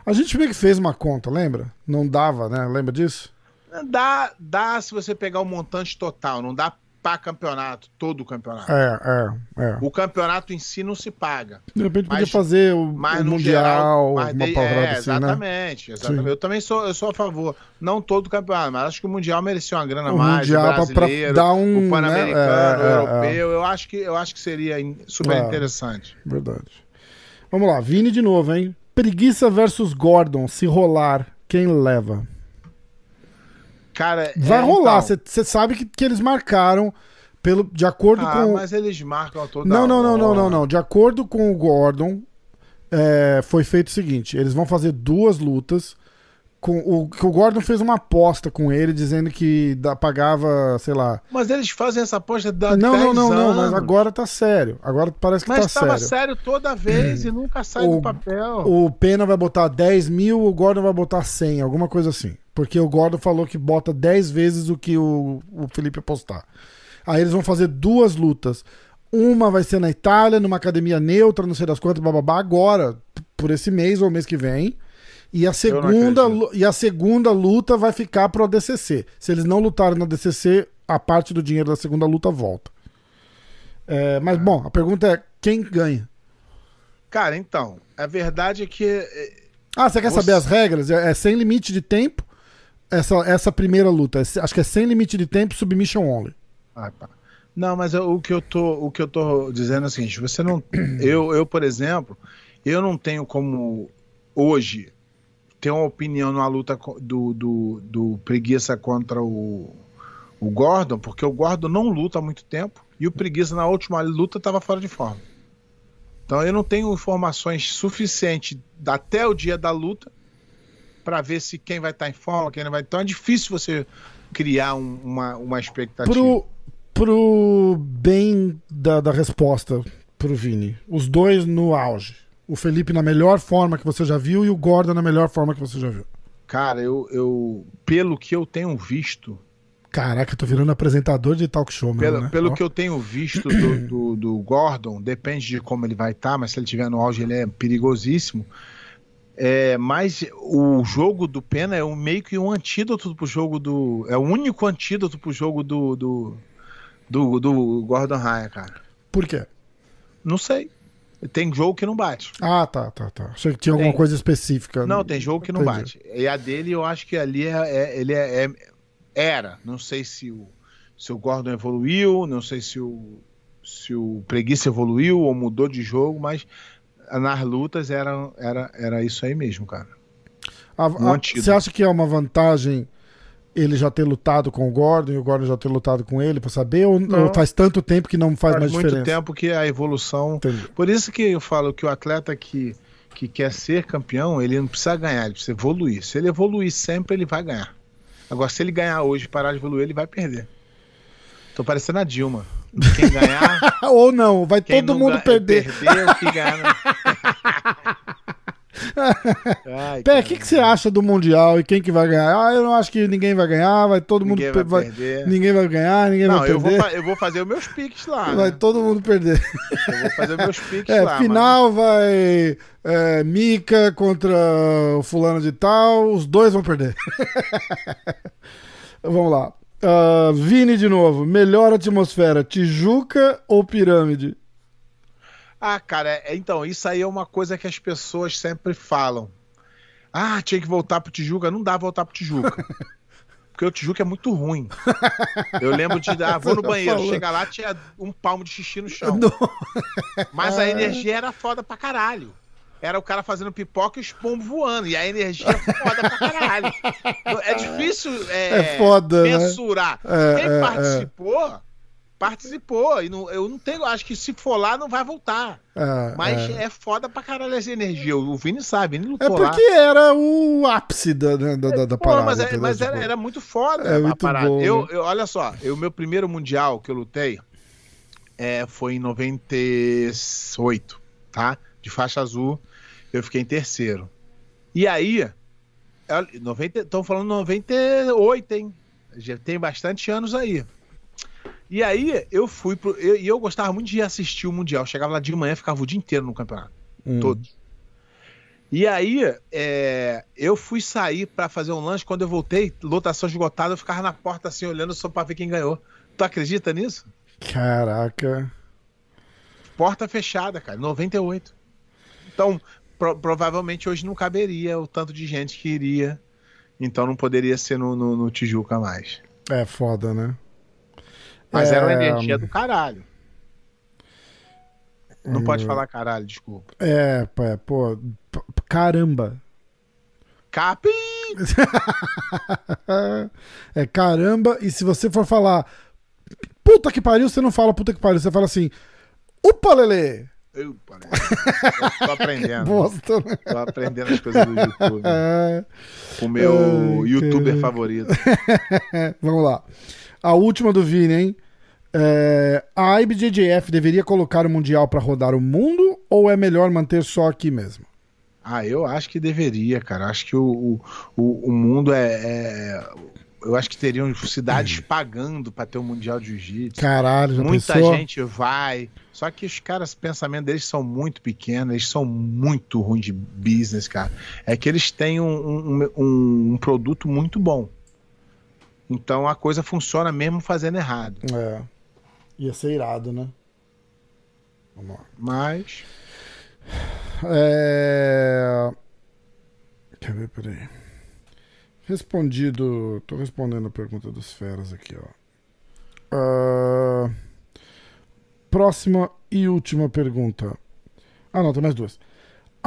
A gente meio que fez uma conta, lembra? Não dava, né? Lembra disso? Dá, dá se você pegar o montante total, não dá para campeonato, todo o campeonato. É, é, é. O campeonato em si não se paga. De repente podia fazer o, Mas o Mundial, geral, mas uma de- palavra é, assim, né? exatamente, exatamente. Sim. Eu também sou, eu sou a favor. Não todo o campeonato, mas acho que o Mundial merecia uma grana O mais. Mundial o pra- pra brasileiro, dar um, o Pan-Americano, né, é, o é, europeu. Eu, acho que, eu acho que seria super É. interessante. Verdade. Vamos lá, Vini de novo, hein? Preguiça versus Gordon, se rolar, quem leva? Cara, Vai é, rolar, então- você sabe que, que eles marcaram pelo, de acordo Ah, com. mas eles marcam toda Não, não, não, não, não, não. De acordo com o Gordon, é, foi feito o seguinte: eles vão fazer duas lutas. Com o, que o Gordon fez uma aposta com ele, dizendo que da- pagava, sei lá. Mas eles fazem essa aposta da não, 10 não, não, não, mas agora tá sério. Agora parece que Mas tá estava sério. sério toda vez e nunca sai O- do papel. O Pena vai botar 10 mil, o Gordon vai botar 100, alguma coisa assim. Porque o Gordon falou que bota 10 vezes o que o, o Felipe apostar. Aí eles vão fazer duas lutas. Uma vai ser na Itália, numa academia neutra, não sei das quantas, bababá, agora, por esse mês ou mês que vem. E a segunda, e a segunda luta vai ficar pro ADCC. Se eles não lutarem na DCC, a parte do dinheiro da segunda luta volta. É, mas, bom, a pergunta é: quem ganha? Cara, então, a verdade é que é, Ah, você quer Você- saber as regras? É, é sem limite de tempo. Essa, essa primeira luta. É acho que é sem limite de tempo, submission only. Ah, tá. Não, mas eu- o que eu tô, o que eu tô dizendo é o seguinte: você não, [clears throat] eu, eu por exemplo, eu não tenho como hoje ter uma opinião numa luta do, do, do preguiça contra o, o Gordon, porque o Gordon não luta há muito tempo e o preguiça na última luta estava fora de forma. Então eu não tenho informações suficientes até o dia da luta para ver se quem vai estar em forma, quem não vai. Então é difícil você criar um- uma, uma expectativa. Pro, pro bem da, da resposta pro Vini. Os dois no auge. O Felipe na melhor forma que você já viu e o Gordon na melhor forma que você já viu. Cara, eu, eu pelo que eu tenho visto, Caraca, eu tô virando apresentador de talk show, mesmo, pelo, né? pelo que eu tenho visto do, do, do Gordon, depende de como ele vai estar, mas se ele estiver no auge, ele é perigosíssimo. É, mas o jogo do Pena é um, meio que um antídoto pro jogo do. É o único antídoto pro jogo do. do, do, do Gordon Ryan, cara. Por quê? Não sei. Tem jogo que não bate. Ah, tá, tá, tá. Achei que tinha alguma Tem. coisa específica. Não, tem jogo que não Entendi. bate. E a dele, eu acho que ali é, é- ele é, é- era. Não sei se o, se o Gordon evoluiu, não sei se o, se o Preguiça evoluiu ou mudou de jogo, mas nas lutas era, era, era isso aí mesmo, cara. A- a- você acha que é uma vantagem ele já ter lutado com o Gordon e o Gordon já ter lutado com ele pra saber? Ou, ou faz tanto tempo que não faz, Faz mais muito diferença? tempo que a evolução. Entendi. Por isso que eu falo que o atleta que, que quer ser campeão, ele não precisa ganhar, ele precisa evoluir. Se ele evoluir sempre, ele vai ganhar. Agora, se ele ganhar hoje e parar de evoluir, ele vai perder. Tô parecendo a Dilma. Quem ganhar. [laughs] ou não, vai todo mundo ganha- perder. Perdeu, que ganha. [laughs] Ai, Pé, o que, que você acha do Mundial e quem que vai ganhar? Ah, eu não acho que ninguém vai ganhar, vai todo mundo Ninguém per- vai vai- perder. ninguém vai ganhar, ninguém Não, vai eu vou, perder. fa- eu vou fazer os meus piques lá. Vai né? todo mundo perder. Eu vou fazer os meus piques [laughs] É, lá. final vai é, Mika contra o fulano de tal, os dois vão perder. [laughs] Vamos lá. Ah, Vini de novo. Melhor atmosfera, Tijuca ou Pirâmide? Ah, cara, é- então, isso aí é uma coisa que as pessoas sempre falam. Ah, tinha que voltar pro Tijuca. Não dá voltar pro Tijuca. [laughs] Porque o Tijuca é muito ruim. Eu lembro de, ah, vou no [laughs] banheiro, chega lá, tinha um palmo de xixi no chão. Não. [laughs] Mas a energia era foda pra caralho. era o cara fazendo pipoca e os pombos voando. E a energia é foda pra caralho. É difícil é, É foda, né? mensurar. É, Quem é, participou, participou. E não, eu não tenho. Acho que se for lá, não vai voltar. É, Mas é. é, foda pra caralho essa energia. O Vini sabe, ele É lutou porque era o ápice da, da, da, da Pô, parada. mas, é- mas era, Tipo, era muito foda É a muito parada. bom, eu, né? eu- olha só, o meu primeiro mundial que eu lutei é, foi em 98, tá? De faixa azul, eu fiquei em terceiro. E aí, estão falando 98, hein? Já tem bastante anos aí. E aí, eu fui pro. E eu, eu gostava muito de assistir o Mundial. Chegava lá de manhã, ficava o dia inteiro no campeonato hum. todos. E aí, é, eu fui sair pra fazer um lanche. Quando eu voltei, lotação esgotada, eu ficava na porta assim, olhando só pra ver quem ganhou. Tu acredita nisso? Caraca. Porta fechada, cara, 98. Então, pro- provavelmente hoje não caberia o tanto de gente que iria. Então não poderia ser no, no, no Tijuca mais. É foda, né? Mas É, era uma energia do caralho. Não pode falar caralho, desculpa. É, pô, p- caramba. Capim! [laughs] é caramba, e se você for falar puta que pariu, você não fala puta que pariu, você fala assim, upa, Lelê! Eu, tô aprendendo. [laughs] Bosta, né? Tô aprendendo as coisas do YouTube. [laughs] É, o meu Ai, youtuber cara. favorito. vamos lá. A última do Vini, hein? É, a IBJJF deveria colocar o Mundial pra rodar o mundo ou é melhor manter só aqui mesmo? Ah, eu acho que deveria, cara. Acho que o, o, o- mundo é, é- Eu acho que teriam cidades pagando pra ter o Mundial de Jiu-Jitsu. Caralho, já Muita pensou? gente vai. Só que os caras, o pensamento deles são muito pequenos, eles são muito ruins de business, cara. É que eles têm um, um, um- um produto muito bom. Então a coisa funciona mesmo fazendo errado. É. Ia ser irado, né? Vamos lá. Mas. É... Quer ver, peraí. Respondido. Tô respondendo a pergunta dos feras aqui, ó. Ah, Próxima e última pergunta. Ah, não, tem mais duas.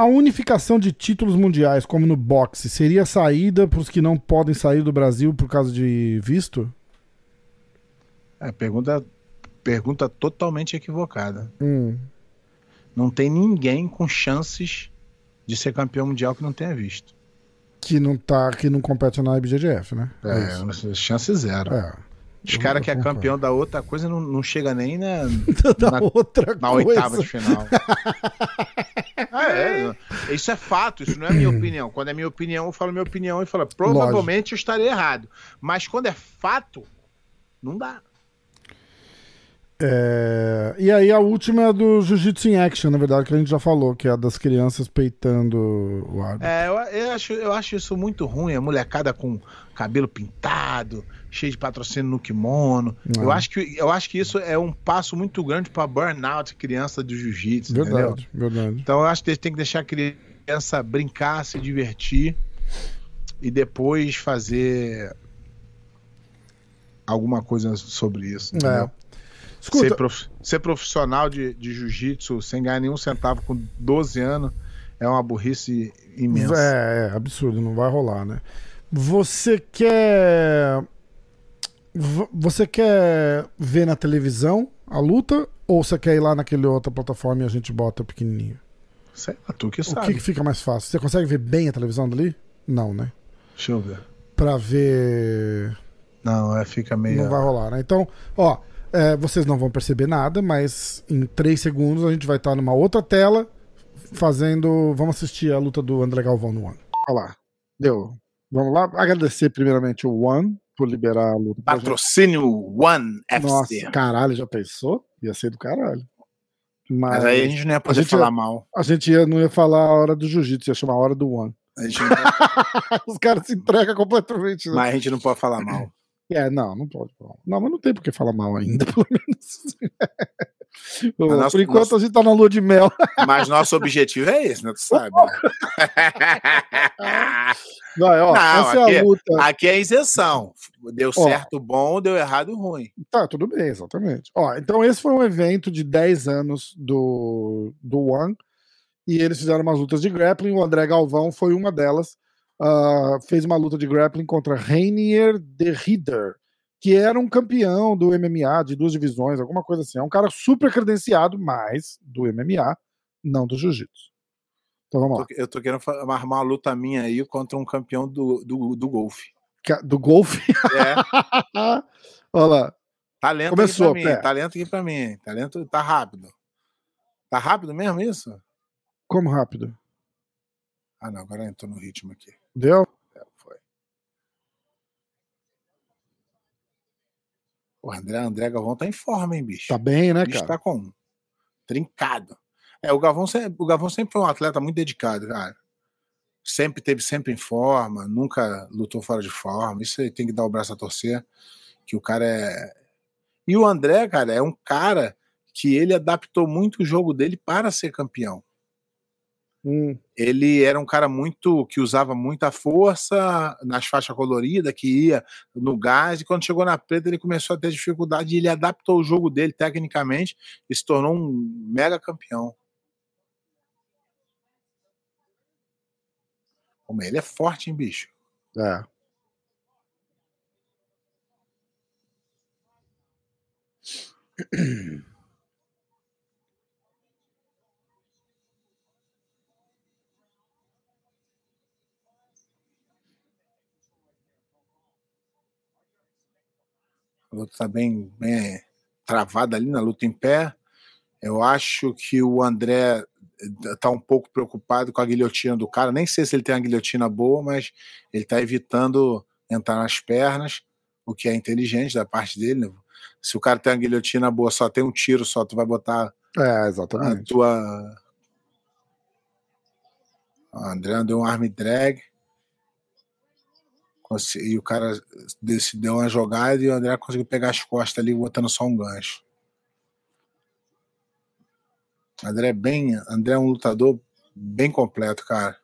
A unificação de títulos mundiais, como no boxe, seria saída para os que não podem sair do Brasil por causa de visto? É, pergunta, pergunta totalmente equivocada. Hum, Não tem ninguém com chances de ser campeão mundial que não tenha visto. que não tá, que não compete na IBJJF, né? É, isso. chance zero. É. Os caras que é concordo. campeão da outra coisa não, não chega nem na, [laughs] da Na- outra na coisa. oitava de final. [laughs] É, isso é fato, isso não é minha opinião. Quando é minha opinião, eu falo minha opinião e falo, provavelmente eu estarei errado. Mas quando é fato, não dá. É, E aí a última é do Jiu-Jitsu in Action, na verdade, que a gente já falou, que é a das crianças peitando o árbitro. É, eu, eu acho, eu acho isso muito ruim, a molecada com cabelo pintado, cheio de patrocínio no kimono. Não. Eu acho, que, eu acho que isso é um passo muito grande para burnout criança do jiu-jitsu, entendeu? verdade, verdade. Então eu acho que tem que deixar a criança brincar, se divertir e depois fazer alguma coisa sobre isso. entendeu? É. Escuta, Ser, prof- ser profissional de, de jiu-jitsu sem ganhar nenhum centavo com 12 anos é uma burrice imensa. é, é absurdo, não vai rolar, né? Você quer. Você quer ver na televisão a luta ou você quer ir lá naquele outra plataforma e a gente bota pequenininho? Sei lá, tu que O sabe. que, que fica mais fácil? Você consegue ver bem a televisão dali? Não, né? Deixa eu ver. Pra ver. Não, é, fica meio. Não vai rolar, né? Então, ó, é, vocês não vão perceber nada, mas em três segundos a gente vai estar numa outra tela fazendo. Vamos assistir a luta do André Galvão no One. Olha lá. Deu. Vamos lá. Agradecer primeiramente o One por liberar a luta. Patrocínio One FC. Nossa, caralho, já pensou? Ia ser do caralho. Mas, Mas aí a gente não ia poder gente falar ia- mal. a gente ia- não ia falar a hora do jiu-jitsu, ia chamar a hora do One. A gente não- [laughs] Os caras se entregam completamente. né? mas a gente não pode falar mal. É, não, não pode. falar. Não, mas não tem por que falar mal ainda, [laughs] pelo menos. Por enquanto nós- a gente tá na lua de mel. [laughs] Mas nosso objetivo é esse, né? Tu sabe. né? [laughs] Vai, ó, Não, é aqui- a luta. Aqui é isenção. Deu certo bom, deu errado ruim. Tá, tudo bem, exatamente. Ó, então esse foi um evento de 10 anos do, do One. e eles fizeram umas lutas de grappling. O André Galvão foi uma delas. Uh, fez uma luta de grappling contra Rainier de Rieder, que era um campeão do MMA de duas divisões, alguma coisa assim. É um cara super credenciado, mas do MMA, não do jiu-jitsu. Então vamos lá. Eu tô querendo armar uma luta minha aí contra um campeão do, do, do golfe. Do golfe? É. [laughs] Olha lá. Talento Começou, aqui pra mim. Talento aqui pra mim. Talento tá rápido. Tá rápido mesmo isso? Como rápido? Ah, não, agora entrou no ritmo aqui. Deu? É, foi. O André, André Galvão tá em forma, hein, bicho? Tá bem, né, o bicho cara? tá com trincado. É, o Galvão, sempre, o Galvão sempre foi um atleta muito dedicado, cara. Sempre teve sempre em forma, nunca lutou fora de forma. Isso aí tem que dar o braço a torcer, que o cara é. E o André, cara, é um cara que ele adaptou muito o jogo dele para ser campeão. Hum. Ele era um cara muito que usava muita força nas faixas coloridas, que ia no gás, e quando chegou na preta ele começou a ter dificuldade e ele adaptou o jogo dele tecnicamente e se tornou um mega campeão. Como ele é forte, hein, bicho? É. [clears throat] A luta tá bem, bem travada ali na luta em pé. Eu acho que o André tá um pouco preocupado com a guilhotina do cara. Nem sei se ele tem uma guilhotina boa, mas ele tá evitando entrar nas pernas, o que é inteligente da parte dele. Né? Se o cara tem uma guilhotina boa, só tem um tiro só, tu vai botar É, a exatamente. tua. O André deu um arm drag. E o cara deu uma jogada e o André conseguiu pegar as costas ali, botando só um gancho. André é bem. André é um lutador bem completo, cara.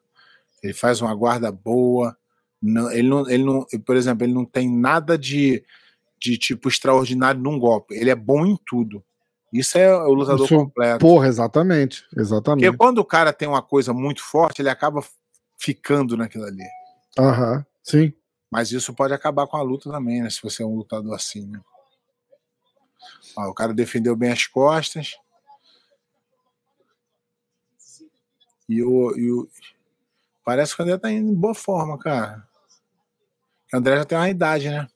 Ele faz uma guarda boa. Não, ele não, ele não, por exemplo, ele não tem nada de, de tipo extraordinário num golpe. Ele é bom em tudo. Isso é o lutador Isso- completo. Porra, exatamente. Exatamente. Porque quando o cara tem uma coisa muito forte, ele acaba ficando naquilo ali. Aham, sim. Mas isso pode acabar com a luta também, né? Se você é um lutador assim, né? Ó, o cara defendeu bem as costas. E o, e o- Parece que o André tá indo em boa forma, cara. O André já tem uma idade, né?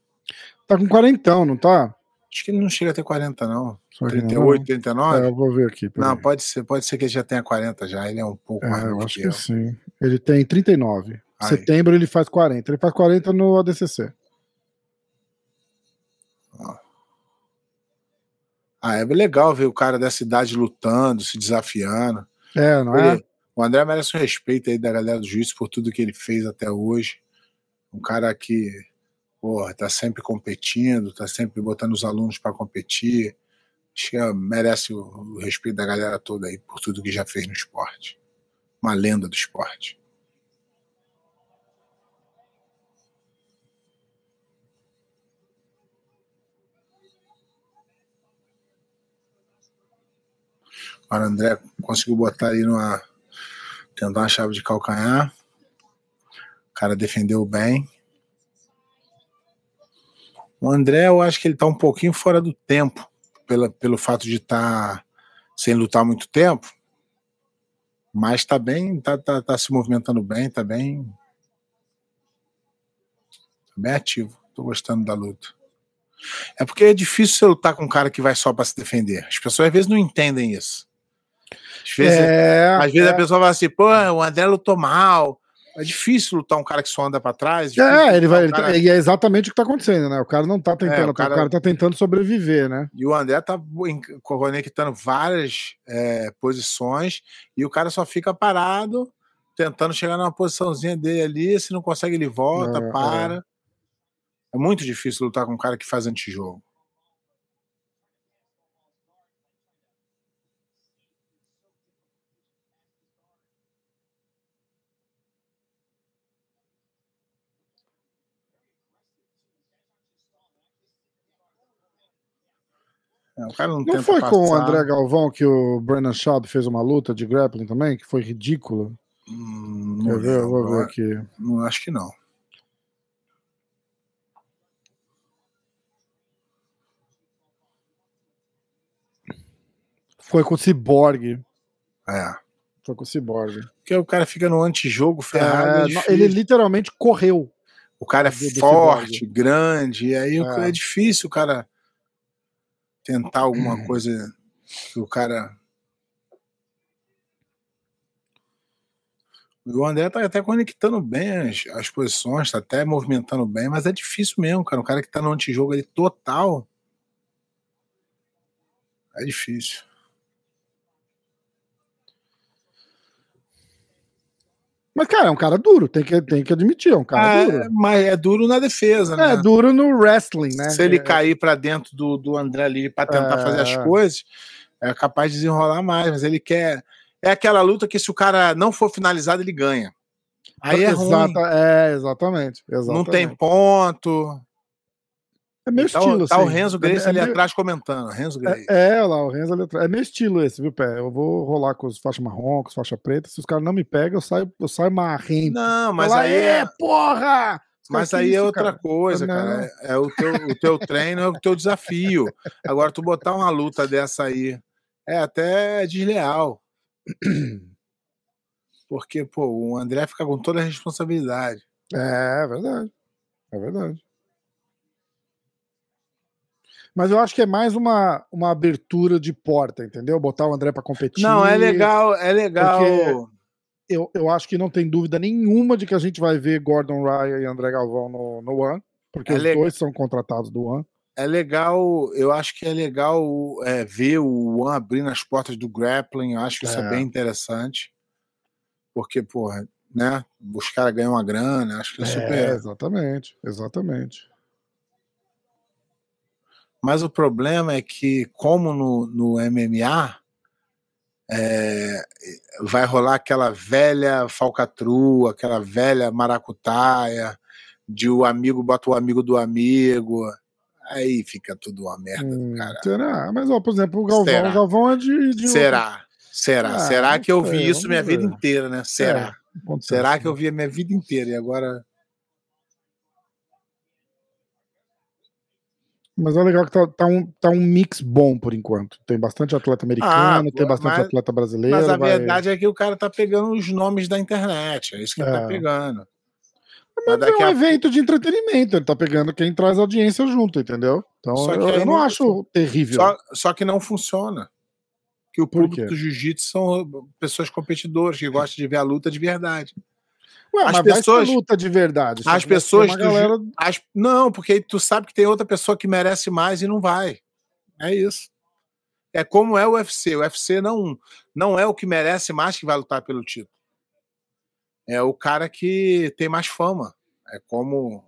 Tá com quarentão, não tá? Acho que ele não chega a ter 40, não. Só que não. 38, 39? É, eu vou ver aqui. Não, pode ser, pode ser que ele já tenha 40 já. Ele é um pouco mais É, eu novo acho que que eu. sim. Ele tem 39. Aí. Setembro ele faz 40. Ele faz 40 no ADCC. Ah, é legal ver o cara dessa idade lutando, se desafiando. É, não é? Ele- o André merece um respeito aí da galera do juiz por tudo que ele fez até hoje. Um cara que, porra, tá sempre competindo, tá sempre botando os alunos para competir. Acho que merece o, o respeito da galera toda aí por tudo que já fez no esporte. Uma lenda do esporte. O André conseguiu botar aí numa. Tentar uma chave de calcanhar. O cara defendeu bem. O André, eu acho que ele tá um pouquinho fora do tempo, pela, pelo fato de estar tá sem lutar muito tempo. Mas tá bem, tá, tá, tá se movimentando bem, tá bem. Tá bem ativo. Tô gostando da luta. É porque é difícil você lutar com um cara que vai só para se defender. As pessoas às vezes não entendem isso. Às vezes, É, às vezes é. a pessoa vai assim, pô, o André lutou mal. É difícil lutar um cara que só anda pra trás. difícil É, ele vai. um ele cara- tá- e é exatamente o que tá acontecendo, né? O cara não tá tentando, É, o o cara- cara... tá tentando sobreviver, né? E o André tá conectando várias é, posições e o cara só fica parado, tentando chegar numa posiçãozinha dele ali. Se não consegue, ele volta, É, para. É. muito difícil lutar com um cara que faz antijogo. O cara não, Não foi com o passar. André Galvão que o Brennan Schaub fez uma luta de grappling também, que foi ridícula? Hum, não ver? Eu vou ver aqui. Não, acho que não. Foi com o Cyborg. É. Foi com o Cyborg. Porque o cara fica no antijogo ferrado. é É, difícil. ele literalmente correu. O cara é forte, grande, e aí É. é. difícil o cara tentar alguma Hum. coisa que o cara. O André tá até conectando bem as, as posições, tá até movimentando bem, mas é difícil mesmo, cara. O cara que tá no antijogo ali total. É difícil. Mas, cara, é um cara duro, tem que, tem que admitir, é um cara Ah, duro. é, mas é duro na defesa, né? É, duro no wrestling, né? Se ele É, cair pra dentro do, do André ali pra tentar É. fazer as coisas, é capaz de desenrolar mais, mas ele quer. É aquela luta que se o cara não for finalizado, ele ganha. Aí é ruim. Exata- é, exatamente, exatamente. Não tem ponto. É meu Tá, estilo, o- tá o assim. Renzo Grace é, ali é, meio- atrás comentando. Renzo Grace. É, é, lá, o Renzo ali atrás. É meu estilo esse, viu, Pé? Eu vou rolar com os faixa marrom, com os faixa preta. Se os caras não me pegam, eu saio, eu saio marrento. Não, mas Falar, aí é, é, porra! Mas aí "Que é isso, outra cara?" coisa, Não. cara. É, é o, teu, o teu treino, é o teu desafio. Agora, tu botar uma luta dessa aí é até desleal. Porque, pô, o André fica com toda a responsabilidade. É, é verdade. É verdade. Mas eu acho que é mais uma, uma abertura de porta, entendeu? Botar o André pra competir. Não, é legal, é legal. Eu, eu acho que não tem dúvida nenhuma de que a gente vai ver Gordon Ryan e André Galvão no, no One, porque É os legal. dois são contratados do One. É legal, eu acho que é legal é, ver o One abrindo as portas do grappling, eu acho que isso é, É. bem interessante. Porque, porra, né? Os caras ganham uma grana, acho que é É, super. exatamente, exatamente. Mas o problema é que, como no, no MMA, é, vai rolar aquela velha falcatrua, aquela velha maracutaia, de o amigo bota o amigo do amigo. Aí fica tudo uma merda, Hum, cara. será? Mas, ó, por exemplo, o Galvão, Será? o Galvão é de. de Será? Será? Ah, Será que eu vi sei, isso minha vamos vida ver. inteira, né? Será? É, Será que né? eu vi a minha vida inteira e agora. Mas é legal que tá, tá um, tá um mix bom por enquanto. Tem bastante atleta americano, Ah, tem bastante mas- atleta brasileiro. Mas a vai- verdade é que o cara tá pegando os nomes da internet. É isso que ele É. tá pegando. Mas Mas é um a evento de entretenimento, ele tá pegando quem traz audiência junto, entendeu? Então eu, eu não não- acho terrível. Só, só que não funciona. Que o público do jiu-jitsu são pessoas competidoras que gostam de ver a luta de verdade. Ué, as mas pessoas- luta de verdade. as pessoas galera... As- não, porque tu sabe que tem outra pessoa que merece mais e não vai. É isso. É como é o UFC. O UFC não, não é o que merece mais que vai lutar pelo título. É o cara que tem mais fama. É como.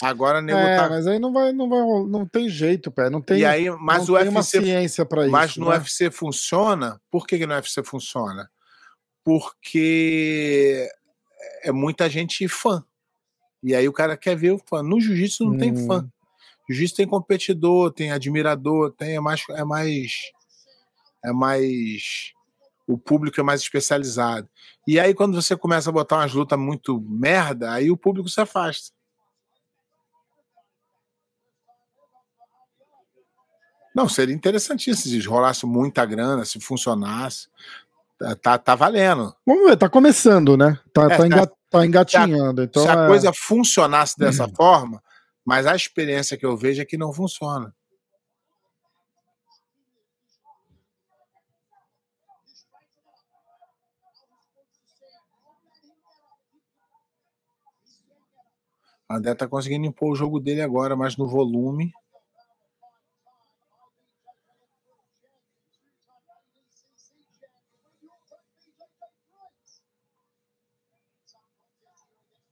Agora nego É, tá- mas aí não vai, não vai, não tem jeito, pé. Não tem, E aí, mas não o tem UFC ciência para isso. Mas no né? UFC funciona. Por que, que no UFC funciona? Porque é muita gente fã. E aí o cara quer ver o fã. No jiu-jitsu não tem Hum. fã. Jiu-jitsu tem competidor, tem admirador, tem é mais é mais é mais o público é mais especializado. E aí quando você começa a botar umas lutas muito merda, aí o público se afasta. Não, seria interessantíssimo se rolasse muita grana, se funcionasse. Tá, tá, tá valendo. Vamos ver, tá começando, né? Tá, É, tá, enga- tá engatinhando. Então, se a é- coisa funcionasse dessa forma, mas a experiência que eu vejo é que não funciona. O André tá conseguindo impor o jogo dele agora, mas no volume.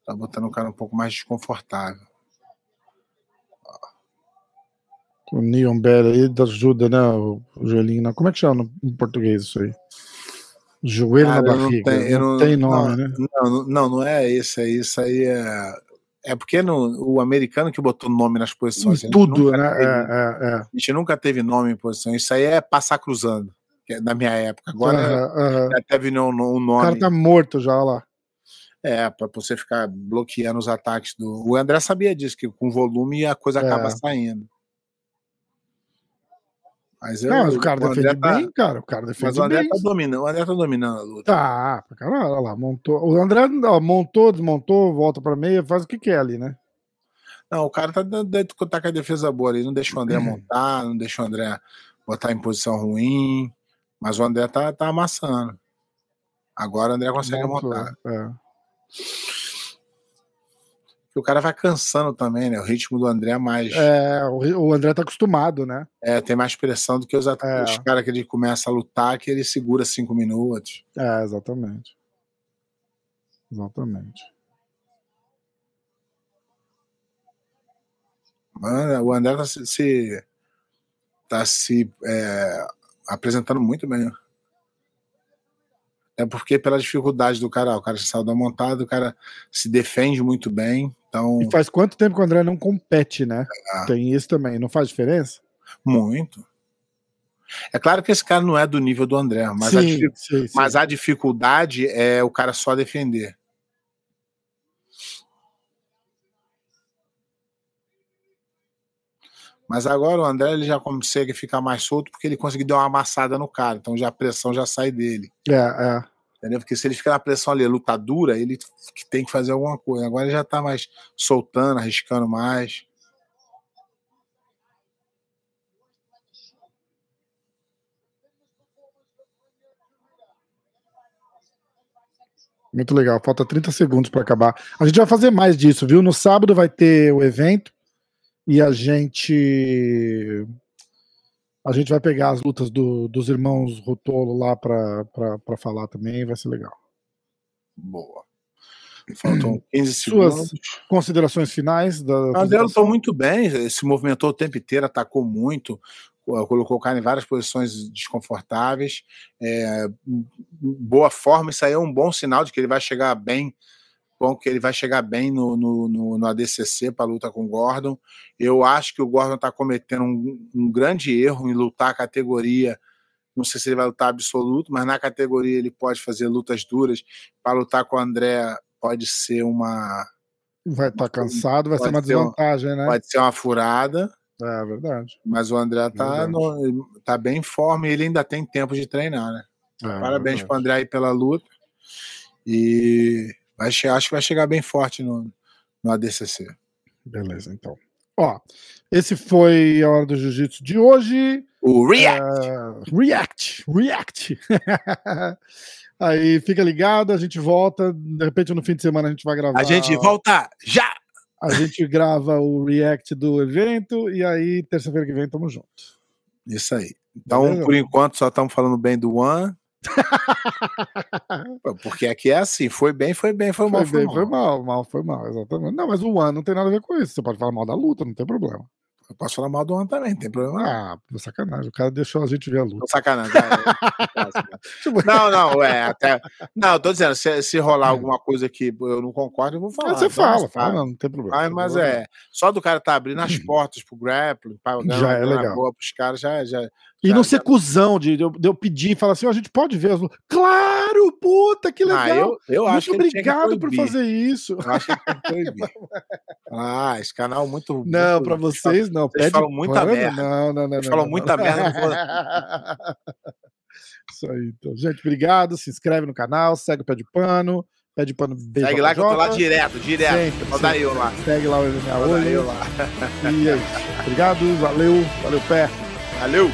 Tá botando o cara um pouco mais desconfortável. O Neon Bell aí ajuda, né? O, o joelhinho. na- Como é que chama em português isso aí? Joelho Cara, na não barriga. tenho- eu não, não- tem nome, não, né? Não, não, não é isso aí. Isso aí é, É porque no, o americano que botou nome nas posições. Em tudo, né? Teve, é, é, é. A gente nunca teve nome em posição. Isso aí é passar cruzando, que é da minha época. Agora Aham, aham. já teve um, um O nome. cara tá morto já lá. É, para você ficar bloqueando os ataques do. O André sabia disso, que com volume a coisa É. acaba saindo. Mas, eu, Não, mas o cara defende tá- bem, cara. O cara Mas defende o André bem. tá dominando, o André tá dominando a luta. Tá, caralho, olha lá, montou. O André ó, montou, desmontou, volta pra meia, faz o que quer ali, né? Não, o cara tá, tá com a defesa boa ali, não deixa o André montar, não deixa o André botar em posição ruim, mas o André tá, tá amassando. Agora o André consegue Montou, montar. é. O cara vai cansando também, né? O ritmo do André é mais. É, o, André tá acostumado, né? é, tem mais pressão do que os, É. os caras que ele começa a lutar, que ele segura cinco minutos. É, exatamente. Exatamente. Mano, o André tá se, se- tá se é, apresentando muito bem. É porque pela dificuldade do cara, o cara saiu da montada, o cara se defende muito bem, então E faz quanto tempo que o André não compete, né? Ah. Tem isso também, não faz diferença? muito. É claro que esse cara não é do nível do André, mas, a, sim, difi- sim, sim. mas a dificuldade é o cara só defender. Mas agora o André ele já consegue ficar mais solto porque ele conseguiu dar uma amassada no cara, então já a pressão já sai dele. É, é. Entendeu? Porque se ele fica na pressão ali, luta dura, ele tem que fazer alguma coisa. Agora ele já tá mais soltando, arriscando mais. Muito legal. Falta 30 segundos para acabar. A gente vai fazer mais disso, viu? No sábado vai ter o evento e a gente a gente vai pegar as lutas do- dos irmãos Rotolo lá para falar também, vai ser legal. Boa. [clears throat] Faltam 15 Suas segundos. considerações finais da O André lutou muito bem, se movimentou o tempo inteiro, atacou muito, co- colocou o cara em várias posições desconfortáveis. É, boa forma, isso aí é um bom sinal de que ele vai chegar bem, bom que ele vai chegar bem no, no, no, no ADCC para luta com o Gordon. Eu acho que o Gordon está cometendo um, um grande erro em lutar a categoria. Não sei se ele vai lutar absoluto, mas na categoria ele pode fazer lutas duras. Para lutar com o André pode ser uma vai estar cansado, vai ser uma desvantagem, né? pode ser uma furada. É verdade. Mas o André tá, Verdade. no- tá bem em forma e ele ainda tem tempo de treinar, né? É, Parabéns verdade. pro André aí pela luta. E vai, acho que vai chegar bem forte no, no ADCC. Beleza, então. Ó, esse foi a hora do jiu-jitsu de hoje. O React! É, react, react. [laughs] Aí fica ligado, a gente volta. De repente no fim de semana a gente vai gravar. A gente volta já! A gente grava o react do evento e aí terça-feira que vem tamo junto. Isso aí. Então, Beleza? por enquanto, só estamos falando bem do One. [laughs] Porque aqui é assim: foi bem, foi bem, foi mal, Foi foi, bem, foi mal. mal, mal foi mal, exatamente. Não, mas o One não tem nada a ver com isso. Você pode falar mal da luta, não tem problema. Eu posso falar mal do One também, não tem problema. Ah, sacanagem. O cara deixou a gente ver a luta. Sacanagem. [laughs] Não, não, é. Até... Não, eu tô dizendo, se, se rolar alguma coisa que eu não concordo, eu vou falar. Mas você Então, fala, fala, não, não tem problema. Mas, mas é, só do cara tá abrindo as [clears throat] portas pro grappling, pra Já é legal. boa pros caras, já, já, E não ser cuzão de, de eu, de eu pedir e falar assim: ó, a gente pode ver as lutas. Claro, puta, que legal. Ah, eu, eu acho Muito obrigado por fazer isso. Eu acho que proibir. [laughs] Ah, esse canal é muito. Não, pra vocês não. vocês Pede falam muita merda. Não, não, não. Não, falam não, muita não. merda, [laughs] Isso aí, então. Gente, obrigado. Se inscreve no canal, segue o Pé de Pano. Pé de Pano beijo Segue lá que eu tô lá direto, direto. Sempre, sempre. eu lá. Segue lá o MMA Vou dar eu Olho. lá. E é isso. Obrigado, valeu, valeu, pé. Valeu!